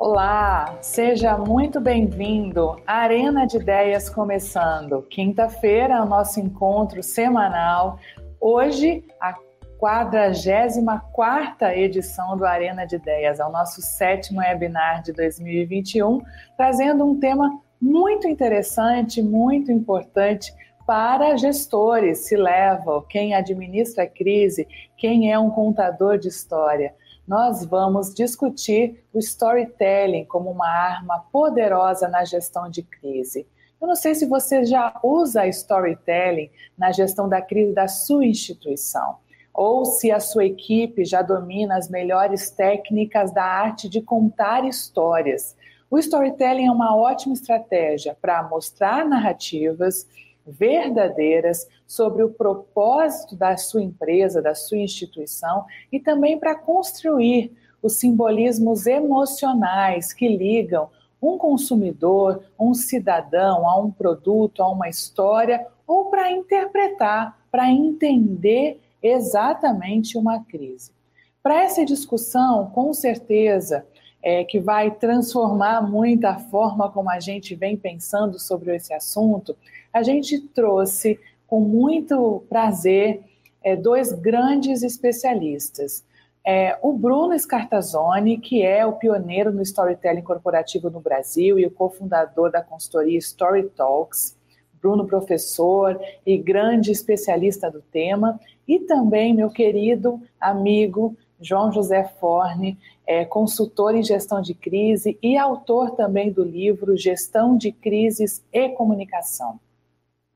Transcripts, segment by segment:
Olá, seja muito bem-vindo Arena de Ideias começando. Quinta-feira é o nosso encontro semanal. Hoje, a 44 edição do Arena de Ideias, é o nosso sétimo webinar de 2021, trazendo um tema muito interessante, muito importante para gestores, se level, quem administra a crise, quem é um contador de história nós vamos discutir o storytelling como uma arma poderosa na gestão de crise. Eu não sei se você já usa storytelling na gestão da crise da sua instituição, ou se a sua equipe já domina as melhores técnicas da arte de contar histórias. O storytelling é uma ótima estratégia para mostrar narrativas verdadeiras sobre o propósito da sua empresa, da sua instituição e também para construir os simbolismos emocionais que ligam um consumidor, um cidadão a um produto, a uma história ou para interpretar, para entender exatamente uma crise. Para essa discussão, com certeza, é, que vai transformar muito a forma como a gente vem pensando sobre esse assunto, a gente trouxe com muito prazer é, dois grandes especialistas. É, o Bruno Scartazzoni, que é o pioneiro no storytelling corporativo no Brasil e o cofundador da consultoria Story Talks. Bruno, professor e grande especialista do tema, e também meu querido amigo João José Forne, é consultor em gestão de crise e autor também do livro Gestão de Crises e Comunicação.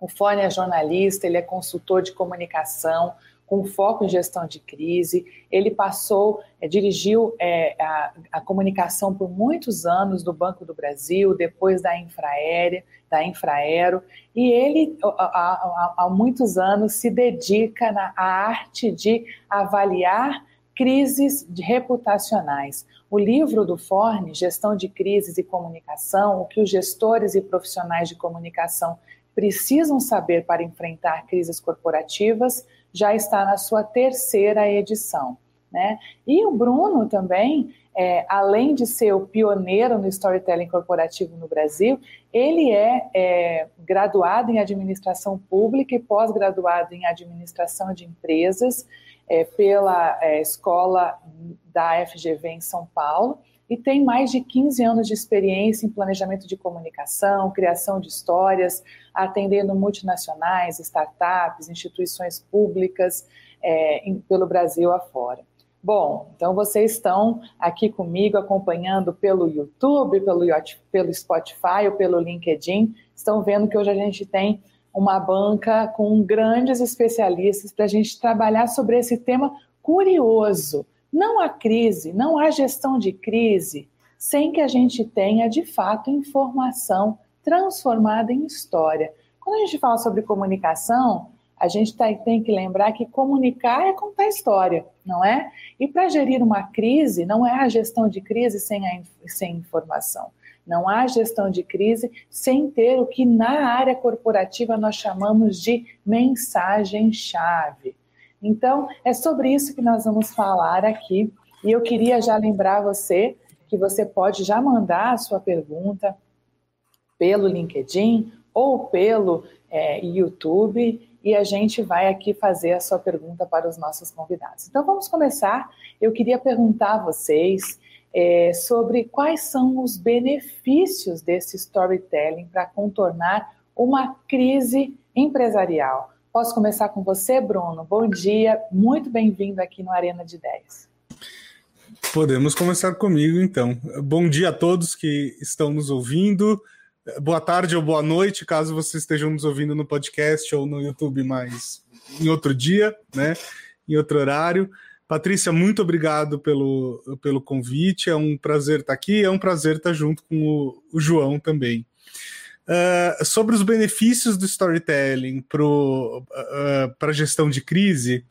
O Fone é jornalista, ele é consultor de comunicação, com foco em gestão de crise. Ele passou, é, dirigiu é, a, a, comunicação por muitos anos do Banco do Brasil, depois da Infraérea, da Infraero, e ele há, muitos anos se dedica na, à arte de avaliar crises reputacionais. O livro do Forne, Gestão de Crises e Comunicação, o que os gestores e profissionais de comunicação precisam saber para enfrentar crises corporativas, já está na sua terceira edição. Né? E o Bruno também, é, além de ser o pioneiro no storytelling corporativo no Brasil, ele é, é graduado em administração pública e pós-graduado em administração de empresas é, pela é, escola da FGV em São Paulo e tem mais de 15 anos de experiência em planejamento de comunicação, criação de histórias, atendendo multinacionais, startups, instituições públicas é, em, pelo Brasil afora. Bom, então vocês estão aqui comigo acompanhando pelo YouTube, pelo, pelo Spotify ou pelo LinkedIn, estão vendo que hoje a gente tem uma banca com grandes especialistas para a gente trabalhar sobre esse tema curioso não há crise, não há gestão de crise sem que a gente tenha, de fato, informação transformada em história. Quando a gente fala sobre comunicação, a gente tá, tem que lembrar que comunicar é contar história, não é? E para gerir uma crise, não é a gestão de crise sem, a, sem informação. Não há gestão de crise sem ter o que na área corporativa nós chamamos de mensagem-chave. Então, é sobre isso que nós vamos falar aqui. E eu queria já lembrar você que você pode já mandar a sua pergunta pelo LinkedIn ou pelo é, YouTube e a gente vai aqui fazer a sua pergunta para os nossos convidados. Então vamos começar. Eu queria perguntar a vocês é, sobre quais são os benefícios desse storytelling para contornar uma crise empresarial. Posso começar com você, Bruno? Bom dia, muito bem-vindo aqui no Arena de Ideias. Podemos começar comigo, então. Bom dia a todos que estão nos ouvindo. Boa tarde ou boa noite, caso vocês estejam nos ouvindo no podcast ou no YouTube, mas em outro dia, né? Em outro horário. Patrícia, muito obrigado pelo, pelo convite. É um prazer estar aqui. É um prazer estar junto com o, o João também. Uh, sobre os benefícios do storytelling para uh, a gestão de crise,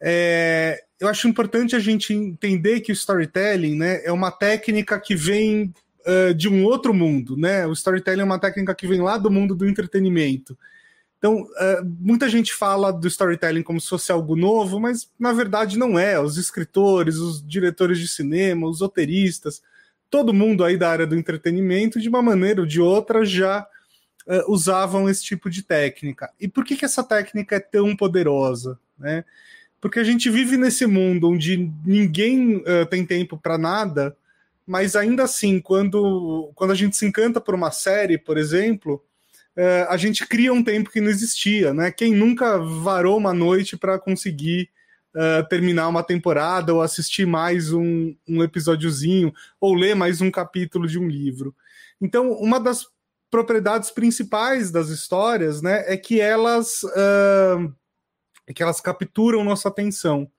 é, eu acho importante a gente entender que o storytelling né, é uma técnica que vem uh, de um outro mundo. Né? O storytelling é uma técnica que vem lá do mundo do entretenimento. Então, muita gente fala do storytelling como se fosse algo novo, mas na verdade não é. Os escritores, os diretores de cinema, os roteiristas, todo mundo aí da área do entretenimento, de uma maneira ou de outra, já uh, usavam esse tipo de técnica. E por que, que essa técnica é tão poderosa? Né? Porque a gente vive nesse mundo onde ninguém uh, tem tempo para nada, mas ainda assim, quando, quando a gente se encanta por uma série, por exemplo, uh, a gente cria um tempo que não existia. Né? Quem nunca varou uma noite para conseguir uh, terminar uma temporada ou assistir mais um, um episódiozinho ou ler mais um capítulo de um livro. Então, uma das propriedades principais das histórias né, é que elas, uh, é que elas capturam nossa atenção.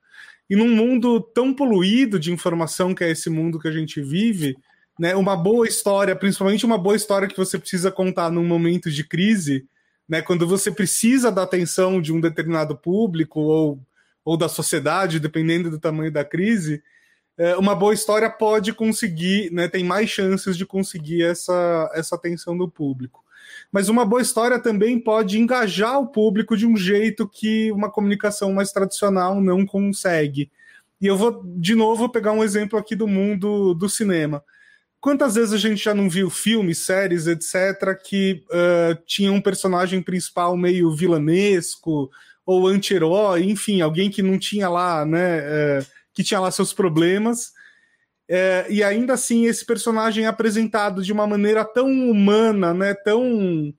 E num mundo tão poluído de informação que é esse mundo que a gente vive, né, uma boa história, principalmente uma boa história que você precisa contar num momento de crise, né, quando você precisa da atenção de um determinado público ou ou da sociedade, dependendo do tamanho da crise, é, uma boa história pode conseguir, né, tem mais chances de conseguir essa, essa atenção do público. Mas uma boa história também pode engajar o público de um jeito que uma comunicação mais tradicional não consegue. E eu vou, de novo, pegar um exemplo aqui do mundo do cinema. Quantas vezes a gente já não viu filmes, séries, etc., que uh, tinha um personagem principal meio vilanesco, ou anti-herói, enfim, alguém que não tinha lá, né, é, que tinha lá seus problemas. É, e ainda assim, esse personagem é apresentado de uma maneira tão humana, né, tão.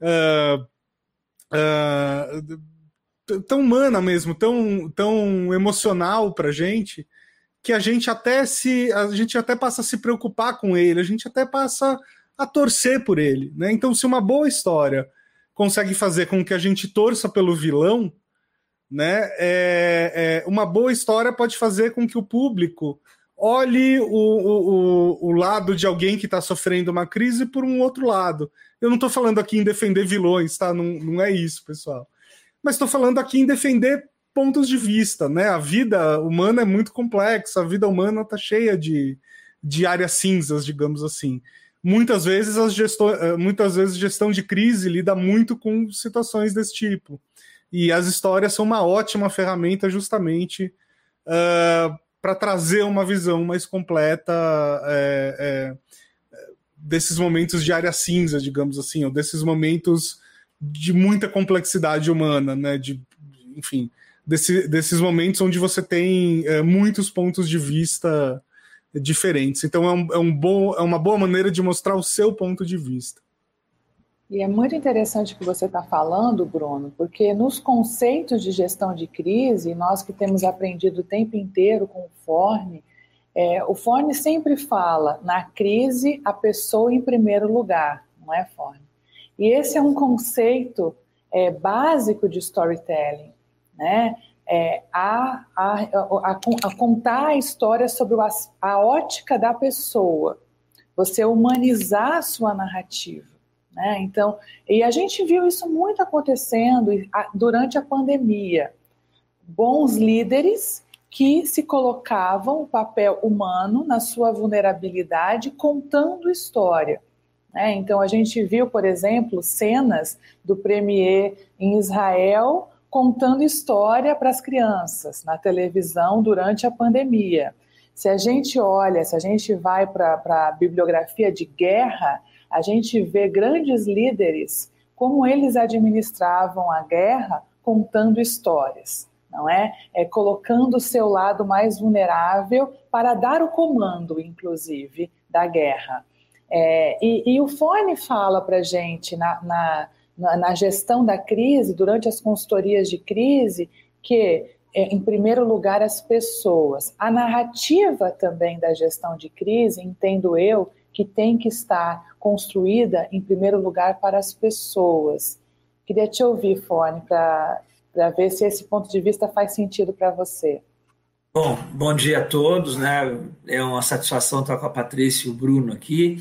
Uh, uh, tão humana mesmo, tão, tão emocional pra gente, que a gente até se. A gente até passa a se preocupar com ele, a gente até passa a torcer por ele. Né? Então, se uma boa história consegue fazer com que a gente torça pelo vilão, né? É, é, uma boa história pode fazer com que o público olhe o, o, o lado de alguém que está sofrendo uma crise por um outro lado. Eu não estou falando aqui em defender vilões, tá? Não, não é isso, pessoal. Mas estou falando aqui em defender pontos de vista, né? A vida humana é muito complexa, a vida humana está cheia de, de áreas cinzas, digamos assim muitas vezes as gestão, eh, muitas vezes gestão de crise lida muito com situações desse tipo. E as histórias são uma ótima ferramenta justamente uh, eh, para trazer uma visão mais completa é, é, desses momentos de área cinza, digamos assim, ou desses momentos de muita complexidade humana, né? De, enfim, desse, desses momentos onde você tem é, muitos pontos de vista diferentes. Então é, um, é, um bom, é uma boa maneira de mostrar o seu ponto de vista. E é muito interessante o que você está falando, Bruno, porque nos conceitos de gestão de crise, nós que temos aprendido o tempo inteiro com o Forne, é, o Forne sempre fala, na crise, a pessoa em primeiro lugar, não é, Forne? E esse é um conceito é, básico de storytelling, né? É, a, a, a, a, contar a história sobre o, a ótica da pessoa, você humanizar a sua narrativa. Né? Então, e a gente viu isso muito acontecendo durante a pandemia. Bons líderes que se colocavam o papel humano na sua vulnerabilidade, contando história. Né? Então, a gente viu, por exemplo, cenas do premier em Israel contando história para as crianças na televisão durante a pandemia. Se a gente olha, se a gente vai para a bibliografia de guerra, a gente vê grandes líderes como eles administravam a guerra contando histórias, não é? É colocando o seu lado mais vulnerável para dar o comando, inclusive, da guerra. É, e, e, o Fone fala para gente na, na na, na gestão da crise, durante as consultorias de crise, que é, em primeiro lugar, as pessoas. A narrativa também da gestão de crise, entendo eu, que tem que estar construída, em primeiro lugar, para as pessoas. Queria te ouvir, Fone, para ver se esse ponto de vista faz sentido para você. Bom, bom dia a todos, né? É uma satisfação estar com a Patrícia e o Bruno aqui.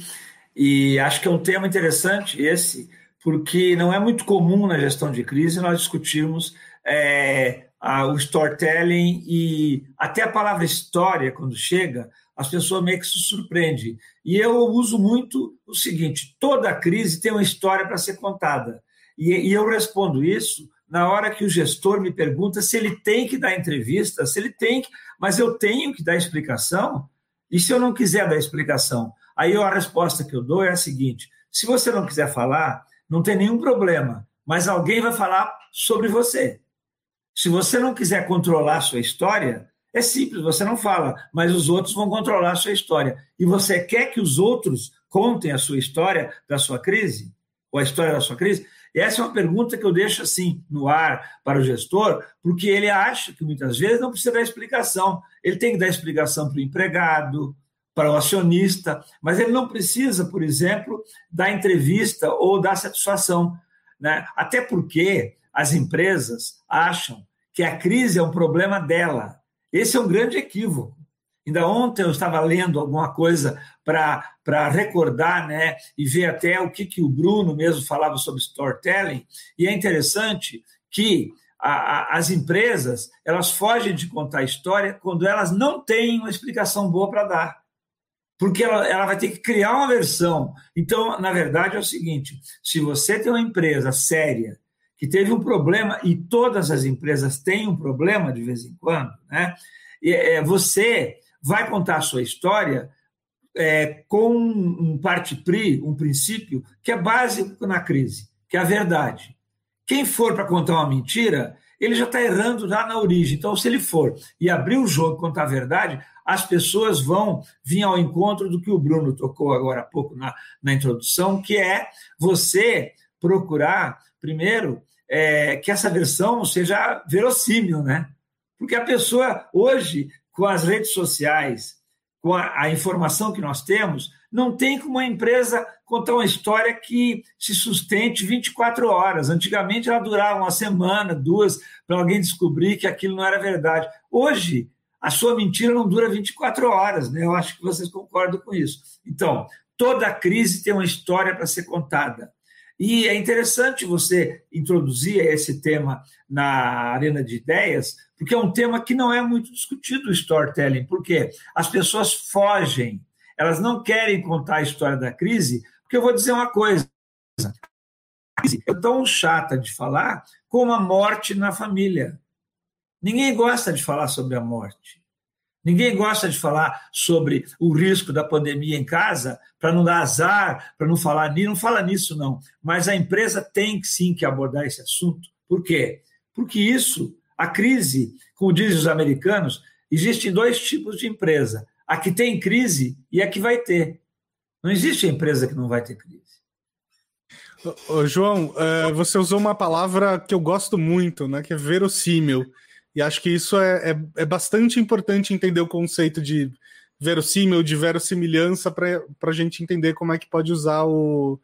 E acho que é um tema interessante esse, porque não é muito comum na gestão de crise nós discutirmos é, a, o storytelling e até a palavra história, quando chega, as pessoas meio que se surpreendem. E eu uso muito o seguinte: toda crise tem uma história para ser contada. E, e eu respondo isso na hora que o gestor me pergunta se ele tem que dar entrevista, se ele tem que, mas eu tenho que dar explicação. E se eu não quiser dar explicação? Aí a resposta que eu dou é a seguinte: se você não quiser falar, não tem nenhum problema, mas alguém vai falar sobre você. Se você não quiser controlar a sua história, é simples, você não fala, mas os outros vão controlar a sua história. E você quer que os outros contem a sua história da sua crise? Ou a história da sua crise? E essa é uma pergunta que eu deixo assim no ar para o gestor, porque ele acha que muitas vezes não precisa dar explicação. Ele tem que dar explicação para o empregado, para o acionista, mas ele não precisa, por exemplo, dar entrevista ou dar satisfação. Né? Até porque as empresas acham que a crise é um problema dela. Esse é um grande equívoco. Ainda ontem eu estava lendo alguma coisa para recordar né, e ver até o que, que o Bruno mesmo falava sobre storytelling, e é interessante que a, a, as empresas elas fogem de contar história quando elas não têm uma explicação boa para dar. Porque ela, ela vai ter que criar uma versão. Então, na verdade, é o seguinte: se você tem uma empresa séria que teve um problema, e todas as empresas têm um problema de vez em quando, né? E, é, você vai contar a sua história é, com um parte-pri, um princípio, que é básico na crise, que é a verdade. Quem for para contar uma mentira, ele já está errando já na origem. Então, se ele for e abrir o jogo contar a verdade, as pessoas vão vir ao encontro do que o Bruno tocou agora há pouco na, na introdução, que é você procurar, primeiro, é, que essa versão seja verossímil, né? Porque a pessoa, hoje, com as redes sociais, com a, a, informação que nós temos, não tem como uma empresa contar uma história que se sustente 24 horas. Antigamente ela durava uma semana, duas, para alguém descobrir que aquilo não era verdade. Hoje, a sua mentira não dura 24 horas, né? Eu acho que vocês concordam com isso. Então, toda crise tem uma história para ser contada. E é interessante você introduzir esse tema na arena de ideias, porque é um tema que não é muito discutido o storytelling, porque as pessoas fogem, elas não querem contar a história da crise, porque eu vou dizer uma coisa, a crise é tão chata de falar como a morte na família. Ninguém gosta de falar sobre a morte. Ninguém gosta de falar sobre o risco da pandemia em casa para não dar azar, para não falar nisso, não fala nisso não. Mas a empresa tem sim que abordar esse assunto. Por quê? Porque isso, a crise, como dizem os americanos, existem dois tipos de empresa: a que tem crise e a que vai ter. Não existe empresa que não vai ter crise. Ô, João, é, você usou uma palavra que eu gosto muito, né? Que é verossímil. E acho que isso é, é, é bastante importante entender o conceito de verossímil, de verossimilhança, para a gente entender como é que pode usar o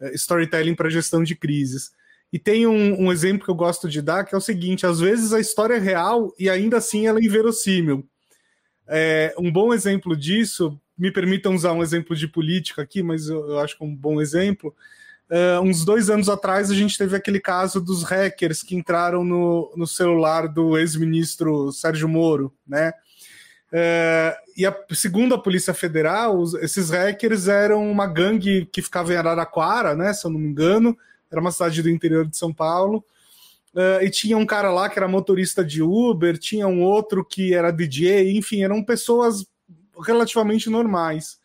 é, storytelling para gestão de crises. E tem um, um, exemplo que eu gosto de dar, que é o seguinte: às vezes a história é real e ainda assim ela é inverossímil. É, um bom exemplo disso, me permitam usar um exemplo de política aqui, mas eu, eu acho que é um bom exemplo, Uh, uns dois anos atrás, a gente teve aquele caso dos hackers que entraram no, no celular do ex-ministro Sérgio Moro, né? Uh, e a, segundo a Polícia Federal, os, esses hackers eram uma gangue que ficava em Araraquara, né? Se eu não me engano, era uma cidade do interior de São Paulo. Uh, e tinha um cara lá que era motorista de Uber, tinha um outro que era DJ, enfim, eram pessoas relativamente normais.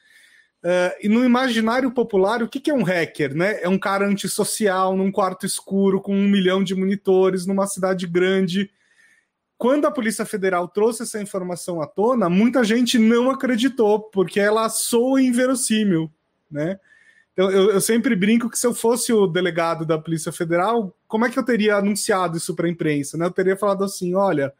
Uh, e no imaginário popular, o que, que, é um hacker? Né? É um cara antissocial num quarto escuro com um milhão de monitores numa cidade grande. Quando a Polícia Federal trouxe essa informação à tona, muita gente não acreditou, porque ela soa inverossímil. Né? Então, eu, eu sempre brinco que se eu fosse o delegado da Polícia Federal, como é que eu teria anunciado isso para a imprensa? Né? Eu teria falado assim: olha,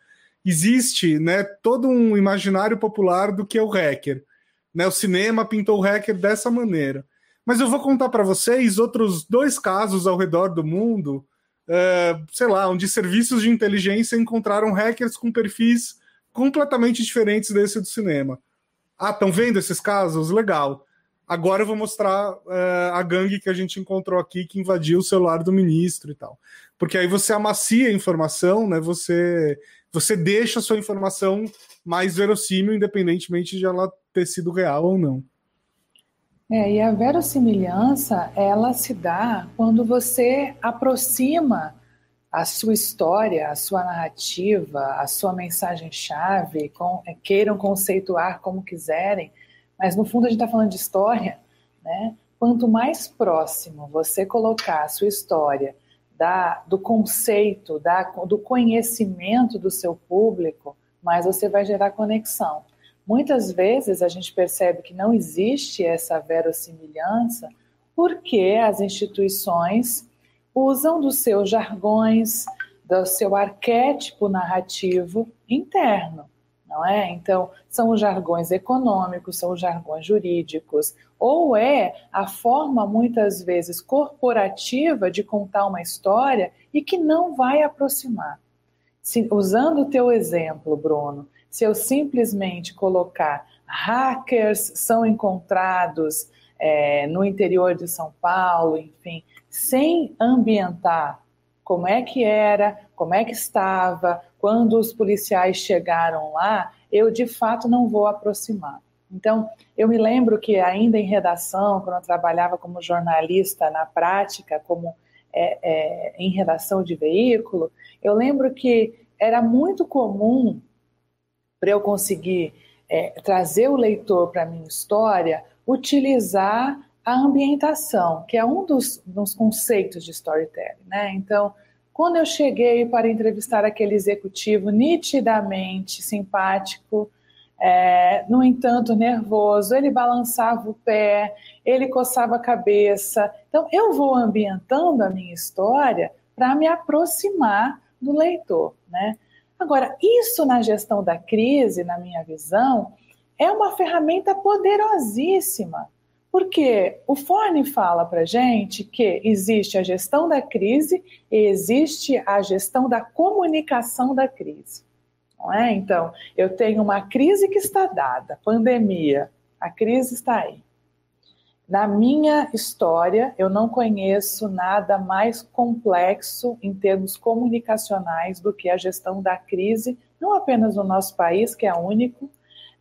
existe né, todo um imaginário popular do que é o hacker né? O cinema pintou o hacker dessa maneira. Mas eu vou contar para vocês outros dois casos ao redor do mundo, é, sei lá, onde serviços de inteligência encontraram hackers com perfis completamente diferentes desse do cinema. Ah, estão vendo esses casos? Legal. Agora eu vou mostrar é, a gangue que a gente encontrou aqui que invadiu o celular do ministro e tal. Porque aí você amacia a informação, né? Você, você deixa a sua informação mais verossímil, independentemente de ela ter sido real ou não. É, e a verossimilhança, ela se dá quando você aproxima a sua história, a sua narrativa, a sua mensagem-chave, com, é, queiram conceituar como quiserem, mas no fundo a gente está falando de história, né? Quanto mais próximo você colocar a sua história da, do conceito, da, do conhecimento do seu público, mais você vai gerar conexão. Muitas vezes a gente percebe que não existe essa verossimilhança porque as instituições usam dos seus jargões, do seu arquétipo narrativo interno, não é? Então, são os jargões econômicos, são os jargões jurídicos, ou é a forma muitas vezes corporativa de contar uma história e que não vai aproximar. Se, usando o teu exemplo, Bruno, se eu simplesmente colocar hackers são encontrados é, no interior de São Paulo, enfim, sem ambientar como é que era, como é que estava, quando os policiais chegaram lá, eu de fato não vou aproximar. Então, eu me lembro que ainda em redação, quando eu trabalhava como jornalista na prática, como é, é, em redação de veículo, eu lembro que era muito comum para eu conseguir é, trazer o leitor para a minha história, utilizar a ambientação, que é um dos, dos conceitos de storytelling. Né? Então, quando eu cheguei para entrevistar aquele executivo nitidamente simpático, é, no entanto nervoso, ele balançava o pé, ele coçava a cabeça. Então, eu vou ambientando a minha história para me aproximar do leitor. Né? Agora, isso na gestão da crise, na minha visão, é uma ferramenta poderosíssima porque o Forne fala para gente que existe a gestão da crise e existe a gestão da comunicação da crise. Não é? Então, eu tenho uma crise que está dada, pandemia, a crise está aí. Na minha história, eu não conheço nada mais complexo em termos comunicacionais do que a gestão da crise, não apenas no nosso país, que é único,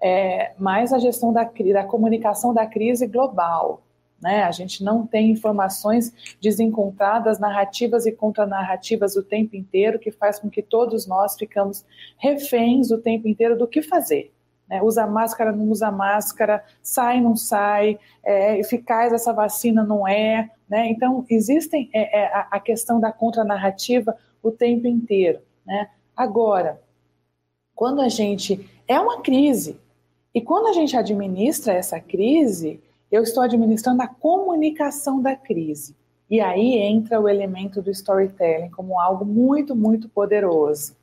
é, mais a gestão da, da comunicação da crise global. Né? A gente não tem informações desencontradas, narrativas e contranarrativas o tempo inteiro, que faz com que todos nós ficamos reféns o tempo inteiro do que fazer. Né? Usa máscara, não usa máscara, sai, não sai, é eficaz essa vacina, não é. Né? Então, existem é, é, a, questão da contranarrativa o tempo inteiro. Né? Agora, quando a gente. É uma crise, e quando a gente administra essa crise, eu estou administrando a comunicação da crise. E aí entra o elemento do storytelling como algo muito, muito poderoso.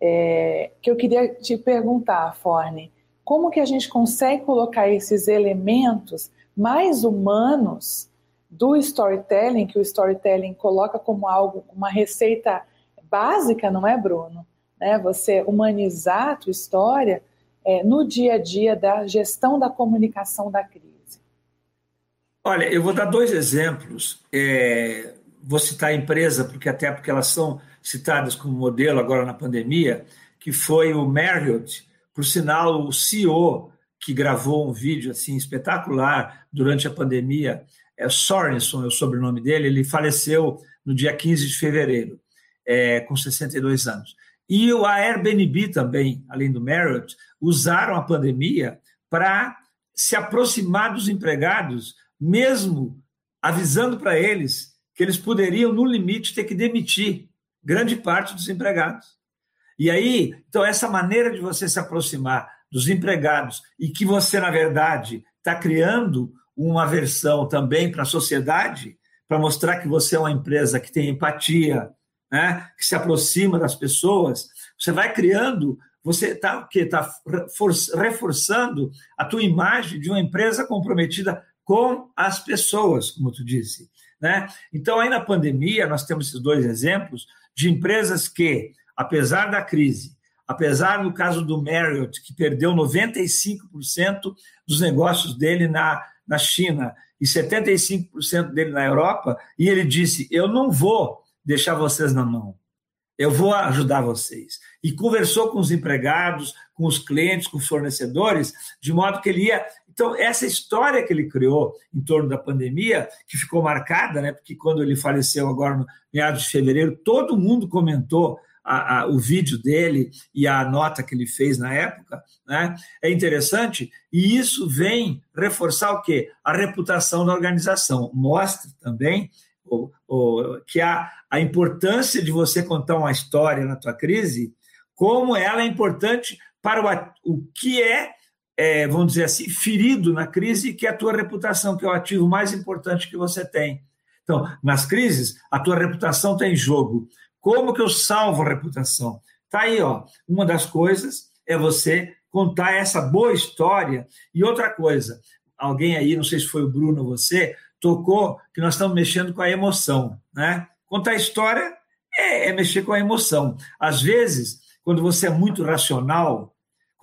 É, que eu queria te perguntar, Forne, como que a gente consegue colocar esses elementos mais humanos do storytelling, que o storytelling coloca como algo, uma receita básica, não é, Bruno? Né? Você humanizar a tua história, é, no dia a dia da gestão da comunicação da crise? Olha, eu vou dar dois exemplos. É, vou citar a empresa, porque até porque elas são citadas como modelo agora na pandemia, que foi o Marriott, por sinal, o CEO que gravou um vídeo assim espetacular durante a pandemia, é Sorenson, é o sobrenome dele, ele faleceu no dia 15 de fevereiro, é, com 62 anos. E o Airbnb também, além do Marriott, usaram a pandemia para se aproximar dos empregados, mesmo avisando para eles que eles poderiam, no limite, ter que demitir grande parte dos empregados. E aí, então, essa maneira de você se aproximar dos empregados e que você, na verdade, está criando uma versão também para a sociedade, para mostrar que você é uma empresa que tem empatia, né, que se aproxima das pessoas, você vai criando, você está tá reforçando a tua imagem de uma empresa comprometida com as pessoas, como tu disse. Né? Então, aí na pandemia, nós temos esses dois exemplos de empresas que, apesar da crise, apesar no caso do Marriott, que perdeu 95% dos negócios dele na, na China e 75% dele na Europa, e ele disse: Eu não vou deixar vocês na mão. Eu vou ajudar vocês. E conversou com os empregados, com os clientes, com os fornecedores, de modo que ele ia Então, essa história que ele criou em torno da pandemia, que ficou marcada, né, porque quando ele faleceu agora no meados de fevereiro, todo mundo comentou a, a, o vídeo dele e a nota que ele fez na época, né, é interessante, e isso vem reforçar o quê? A reputação da organização. Mostra também o, o, que a, a importância de você contar uma história na tua crise, como ela é importante para o, o que é, é, vamos dizer assim, ferido na crise, que é a tua reputação, que é o ativo mais importante que você tem. Então, nas crises, a tua reputação está em jogo. Como que eu salvo a reputação? Tá aí, ó. Uma das coisas é você contar essa boa história. E outra coisa, alguém aí, não sei se foi o Bruno ou você, tocou que nós estamos mexendo com a emoção, né? Contar a história é, é mexer com a emoção. Às vezes, quando você é muito racional,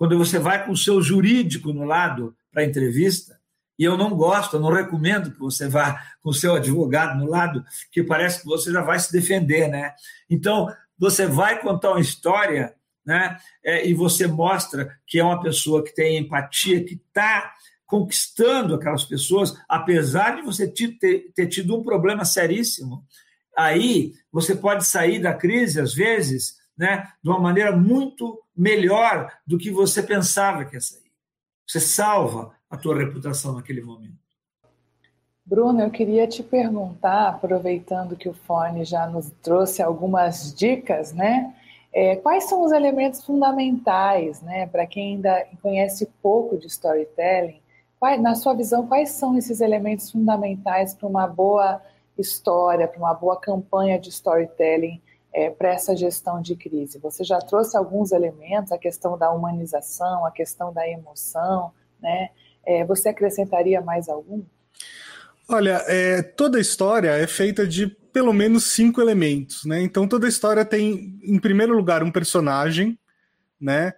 quando você vai com o seu jurídico no lado para a entrevista, e eu não gosto, eu não recomendo que você vá com o seu advogado no lado, que parece que você já vai se defender, né? Então, você vai contar uma história, né? É, e você mostra que é uma pessoa que tem empatia, que está conquistando aquelas pessoas, apesar de você ter, ter tido um problema seríssimo. Aí você pode sair da crise, às vezes, né, de uma maneira muito melhor do que você pensava que ia sair. Você salva a tua reputação naquele momento. Bruno, eu queria te perguntar, aproveitando que o Fone já nos trouxe algumas dicas, né? É, quais são os elementos fundamentais, né, para quem ainda conhece pouco de storytelling? Qual, na sua visão, quais são esses elementos fundamentais para uma boa história, para uma boa campanha de storytelling é, para essa gestão de crise? Você já trouxe alguns elementos, a questão da humanização, a questão da emoção, né? É, você acrescentaria mais algum? Olha, é, toda história é feita de pelo menos cinco elementos, né? Então toda história tem, em primeiro lugar, um personagem, né?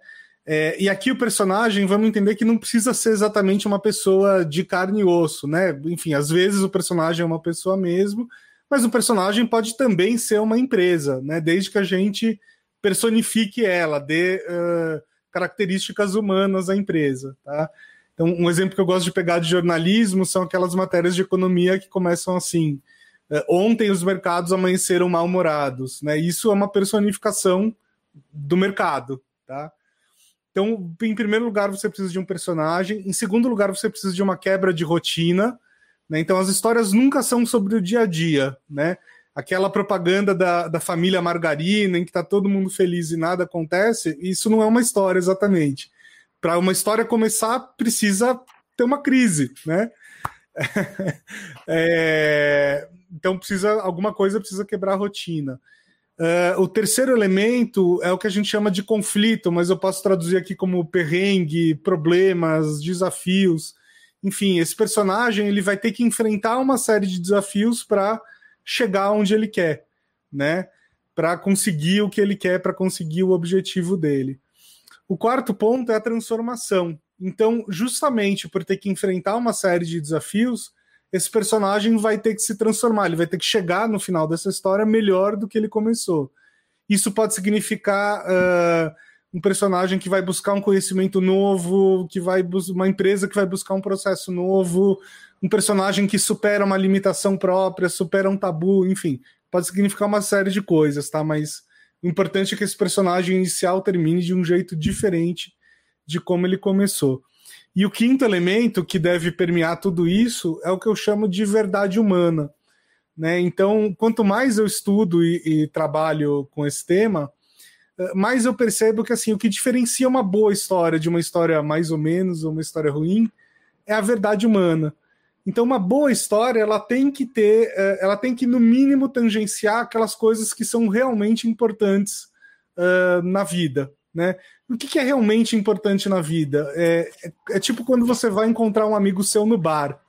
É, e aqui o personagem, vamos entender que não precisa ser exatamente uma pessoa de carne e osso, né? Enfim, às vezes o personagem é uma pessoa mesmo, mas o personagem pode também ser uma empresa, né? Desde que a gente personifique ela, dê uh, características humanas à empresa, tá? Então, um exemplo que eu gosto de pegar de jornalismo são aquelas matérias de economia que começam assim: ontem os mercados amanheceram mal-humorados, né? Isso é uma personificação do mercado, tá? Então, em primeiro lugar, você precisa de um personagem. Em segundo lugar, você precisa de uma quebra de rotina. Né? Então, as histórias nunca são sobre o dia a dia, né? Aquela propaganda da, da família margarina, em que está todo mundo feliz e nada acontece, isso não é uma história exatamente para uma história começar, precisa ter uma crise, né? é, então precisa alguma coisa precisa quebrar a rotina. Uh, o terceiro elemento é o que a gente chama de conflito, mas eu posso traduzir aqui como perrengue, problemas, desafios. Enfim, esse personagem ele vai ter que enfrentar uma série de desafios para chegar onde ele quer, né? Para conseguir o que ele quer, para conseguir o objetivo dele. O quarto ponto é a transformação. Então, justamente por ter que enfrentar uma série de desafios, esse personagem vai ter que se transformar, ele vai ter que chegar no final dessa história melhor do que ele começou. Isso pode significar uh, um personagem que vai buscar um conhecimento novo, que vai uma empresa que vai buscar um processo novo, um personagem que supera uma limitação própria, supera um tabu, enfim, pode significar uma série de coisas, tá? Mas o importante é que esse personagem inicial termine de um jeito diferente de como ele começou. E o quinto elemento que deve permear tudo isso é o que eu chamo de verdade humana. Né? Então, quanto mais eu estudo e, e trabalho com esse tema, mais eu percebo que assim o que diferencia uma boa história de uma história mais ou menos ou uma história ruim é a verdade humana. Então, uma boa história, ela tem que ter, é, ela tem que, no mínimo, tangenciar aquelas coisas que são realmente importantes uh, na vida. Né? O que, que, é realmente importante na vida? É, é, é, tipo quando você vai encontrar um amigo seu no bar.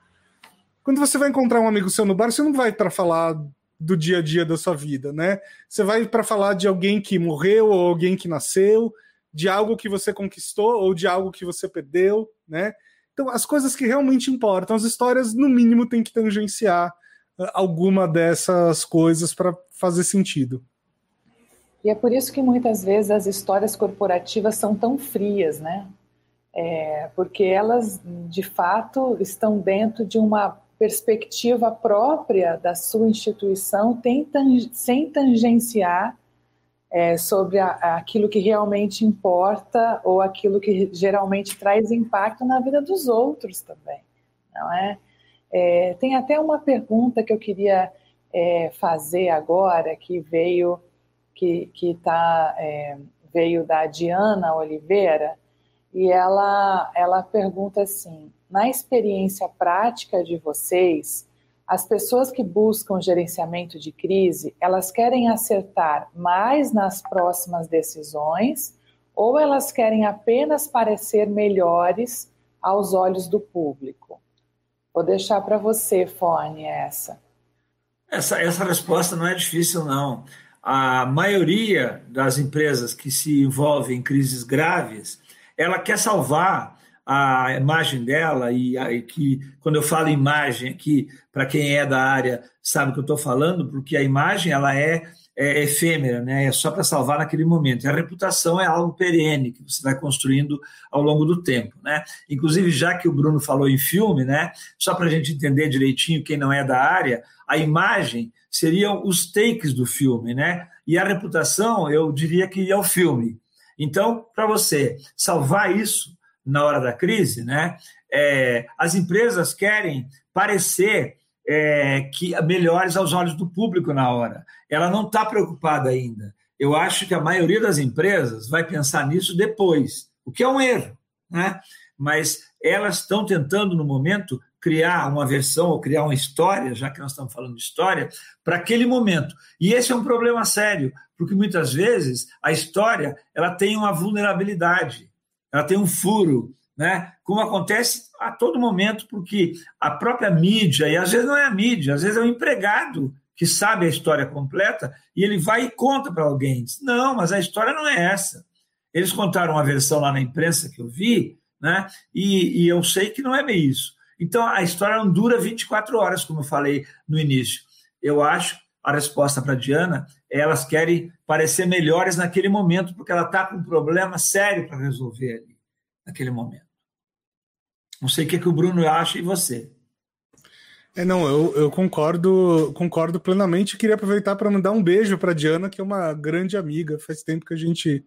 Quando você vai encontrar um amigo seu no bar, você não vai para falar do dia a dia da sua vida, né? Você vai para falar de alguém que morreu ou alguém que nasceu, de algo que você conquistou ou de algo que você perdeu, né? Então, as coisas que realmente importam, as histórias, no mínimo, têm que tangenciar uh, alguma dessas coisas para fazer sentido. E é por isso que muitas vezes as histórias corporativas são tão frias, né? é, porque elas, de fato, estão dentro de uma perspectiva própria da sua instituição, sem tangenciar é, sobre a, aquilo que realmente importa ou aquilo que geralmente traz impacto na vida dos outros também, não é? é tem até uma pergunta que eu queria é, fazer agora que veio que que tá é, veio da Diana Oliveira e ela ela pergunta assim na experiência prática de vocês as pessoas que buscam gerenciamento de crise, elas querem acertar mais nas próximas decisões ou elas querem apenas parecer melhores aos olhos do público? Vou deixar para você, Fone, essa. essa. Essa resposta não é difícil, não. A maioria das empresas que se envolvem em crises graves, ela quer salvar a imagem dela e, e que quando eu falo imagem aqui para quem é da área sabe o que eu estou falando porque a imagem ela é, é efêmera né? É só para salvar naquele momento. E a reputação é algo perene que você vai construindo ao longo do tempo né? Inclusive já que o Bruno falou em filme né? Só para a gente entender direitinho quem não é da área a imagem seriam os takes do filme né? E a reputação eu diria que é o filme. Então para você salvar isso na hora da crise, né? É, as empresas querem parecer é, que melhores aos olhos do público na hora. Ela não está preocupada ainda. Eu acho que a maioria das empresas vai pensar nisso depois, o que é um erro, né? Mas elas estão tentando no momento criar uma versão ou criar uma história, já que nós estamos falando de história, para aquele momento. E esse é um problema sério, porque muitas vezes a história ela tem uma vulnerabilidade ela tem um furo, né? como acontece a todo momento, porque a própria mídia, e às vezes não é a mídia, às vezes é o empregado que sabe a história completa e ele vai e conta para alguém. Diz, não, mas a história não é essa. Eles contaram uma versão lá na imprensa que eu vi, né? e, e eu sei que não é bem isso. Então a história não dura 24 horas, como eu falei no início. Eu acho a resposta para a Diana elas querem parecer melhores naquele momento, porque ela está com um problema sério para resolver ali, naquele momento. Não sei o que, que o Bruno acha e você. É, não, eu, eu concordo, concordo plenamente. Queria aproveitar para mandar um beijo para Diana, que é uma grande amiga. Faz tempo que a gente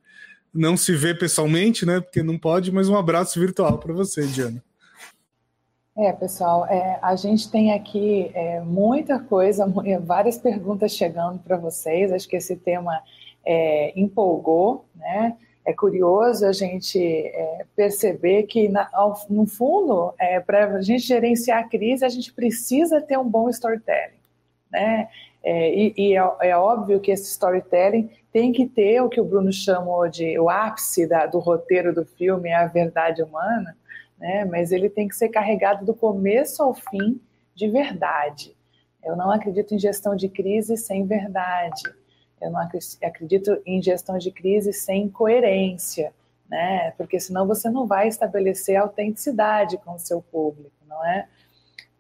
não se vê pessoalmente, né? Porque não pode, mas um abraço virtual para você, Diana. É, pessoal, é, a gente tem aqui é, muita coisa, várias perguntas chegando para vocês. Acho que esse tema é, empolgou, né? É curioso a gente é, perceber que, na, ao, no fundo, é, para a gente gerenciar a crise, a gente precisa ter um bom storytelling, né? É, e, e é, óbvio que esse storytelling tem que ter o que o Bruno chamou de o ápice da, do roteiro do filme, a verdade humana, né? mas ele tem que ser carregado do começo ao fim de verdade. Eu não acredito em gestão de crise sem verdade. Eu não acredito em gestão de crise sem coerência, né? Porque senão você não vai estabelecer autenticidade com o seu público, não é?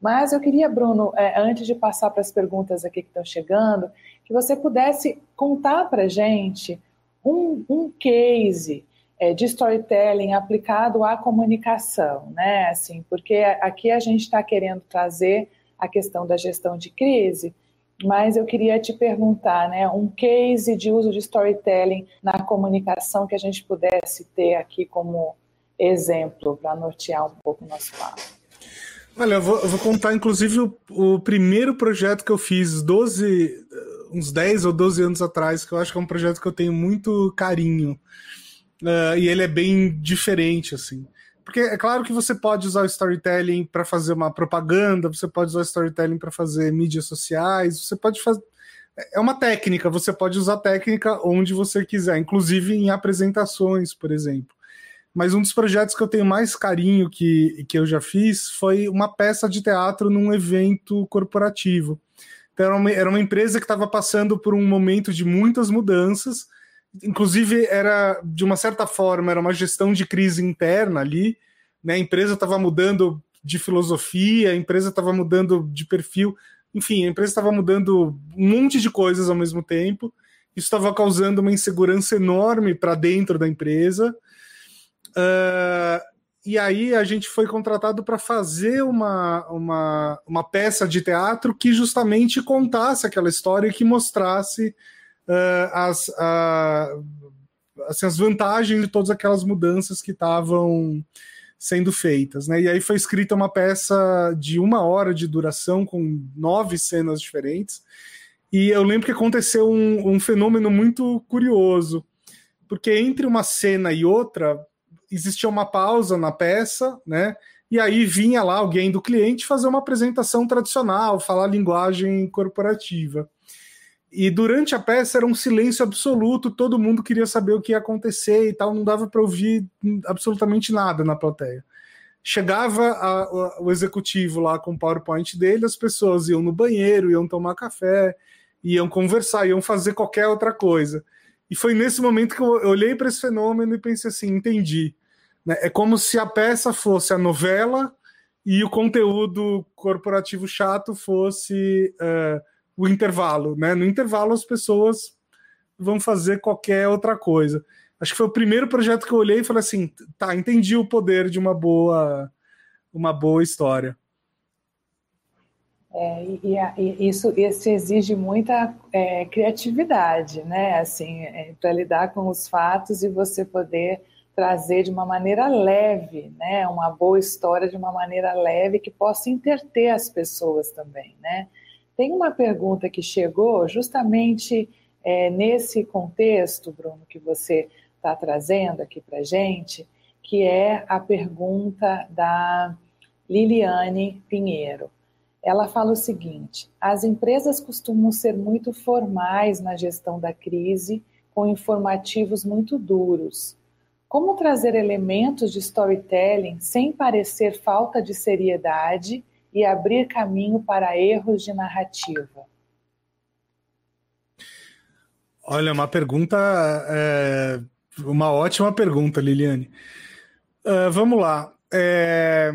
Mas eu queria, Bruno, é, antes de passar para as perguntas aqui que estão chegando, que você pudesse contar para gente um, um case é, de storytelling aplicado à comunicação, né? Assim, porque aqui a gente está querendo trazer a questão da gestão de crise, mas eu queria te perguntar, né, um case de uso de storytelling na comunicação que a gente pudesse ter aqui como exemplo para nortear um pouco o nosso papo. Olha, eu vou, eu vou contar inclusive o, o, primeiro projeto que eu fiz 12, uns 10 ou 12 anos atrás, que eu acho que é um projeto que eu tenho muito carinho. Uh, e ele é bem diferente, assim. Porque é claro que você pode usar o storytelling para fazer uma propaganda, você pode usar o storytelling para fazer mídias sociais, você pode fazer. É uma técnica, você pode usar técnica onde você quiser, inclusive em apresentações, por exemplo. Mas um dos projetos que eu tenho mais carinho que, que eu já fiz foi uma peça de teatro num evento corporativo. Então, era uma, era uma empresa que estava passando por um momento de muitas mudanças inclusive era de uma certa forma era uma gestão de crise interna ali, né? A empresa estava mudando de filosofia, a empresa estava mudando de perfil, enfim, a empresa estava mudando um monte de coisas ao mesmo tempo. Isso estava causando uma insegurança enorme para dentro da empresa. Uh, e aí a gente foi contratado para fazer uma, uma, uma peça de teatro que justamente contasse aquela história e que mostrasse uh, as, assim, as vantagens de todas aquelas mudanças que estavam sendo feitas. Né? E aí foi escrita uma peça de uma hora de duração, com nove cenas diferentes. E eu lembro que aconteceu um, um fenômeno muito curioso, porque entre uma cena e outra existia uma pausa na peça, né? E aí vinha lá alguém do cliente fazer uma apresentação tradicional, falar linguagem corporativa. E durante a peça era um silêncio absoluto, todo mundo queria saber o que ia acontecer e tal, não dava para ouvir absolutamente nada na plateia. Chegava a, a, o executivo lá com o PowerPoint dele, as pessoas iam no banheiro, iam tomar café, iam conversar, iam fazer qualquer outra coisa. E foi nesse momento que eu olhei para esse fenômeno e pensei assim: entendi. Né? É como se a peça fosse a novela e o conteúdo corporativo chato fosse uh, o intervalo. Né? No intervalo, as pessoas vão fazer qualquer outra coisa. Acho que foi o primeiro projeto que eu olhei e falei assim: tá, entendi o poder de uma boa, uma boa história. É, e, e, isso, isso exige muita é, criatividade, né? Assim, é, para lidar com os fatos e você poder trazer de uma maneira leve, né? Uma boa história de uma maneira leve que possa interter as pessoas também, né? Tem uma pergunta que chegou justamente é, nesse contexto, Bruno, que você está trazendo aqui para gente, que é a pergunta da Liliane Pinheiro ela fala o seguinte: as empresas costumam ser muito formais na gestão da crise, com informativos muito duros. Como trazer elementos de storytelling sem parecer falta de seriedade e abrir caminho para erros de narrativa? Olha, uma pergunta, é, uma ótima pergunta, Liliane. Uh, vamos lá. É,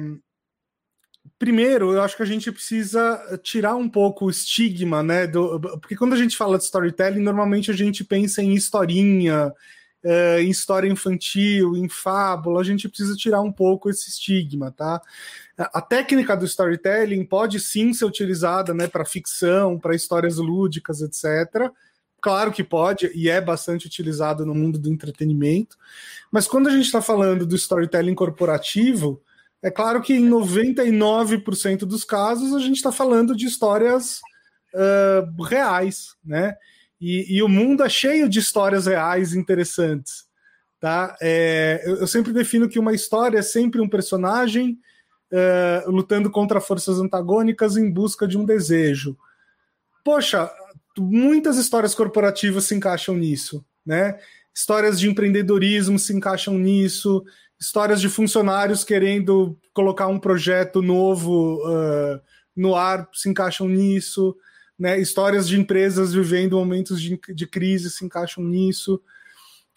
Primeiro, eu acho que a gente precisa tirar um pouco o estigma, né? Do, porque quando a gente fala de storytelling, normalmente a gente pensa em historinha, é, em história infantil, em fábula, a gente precisa tirar um pouco esse estigma, tá? A técnica do storytelling pode sim ser utilizada né, para ficção, para histórias lúdicas, etc. Claro que pode, e é bastante utilizado no mundo do entretenimento, mas quando a gente está falando do storytelling corporativo, é claro que em 99% dos casos a gente está falando de histórias uh, reais, né? E, e, o mundo é cheio de histórias reais interessantes, tá? É, eu, eu, sempre defino que uma história é sempre um personagem uh, lutando contra forças antagônicas em busca de um desejo. Poxa, muitas histórias corporativas se encaixam nisso, né? Histórias de empreendedorismo se encaixam nisso, histórias de funcionários querendo colocar um projeto novo uh, no ar se encaixam nisso, né? Histórias de empresas vivendo momentos de, de crise se encaixam nisso.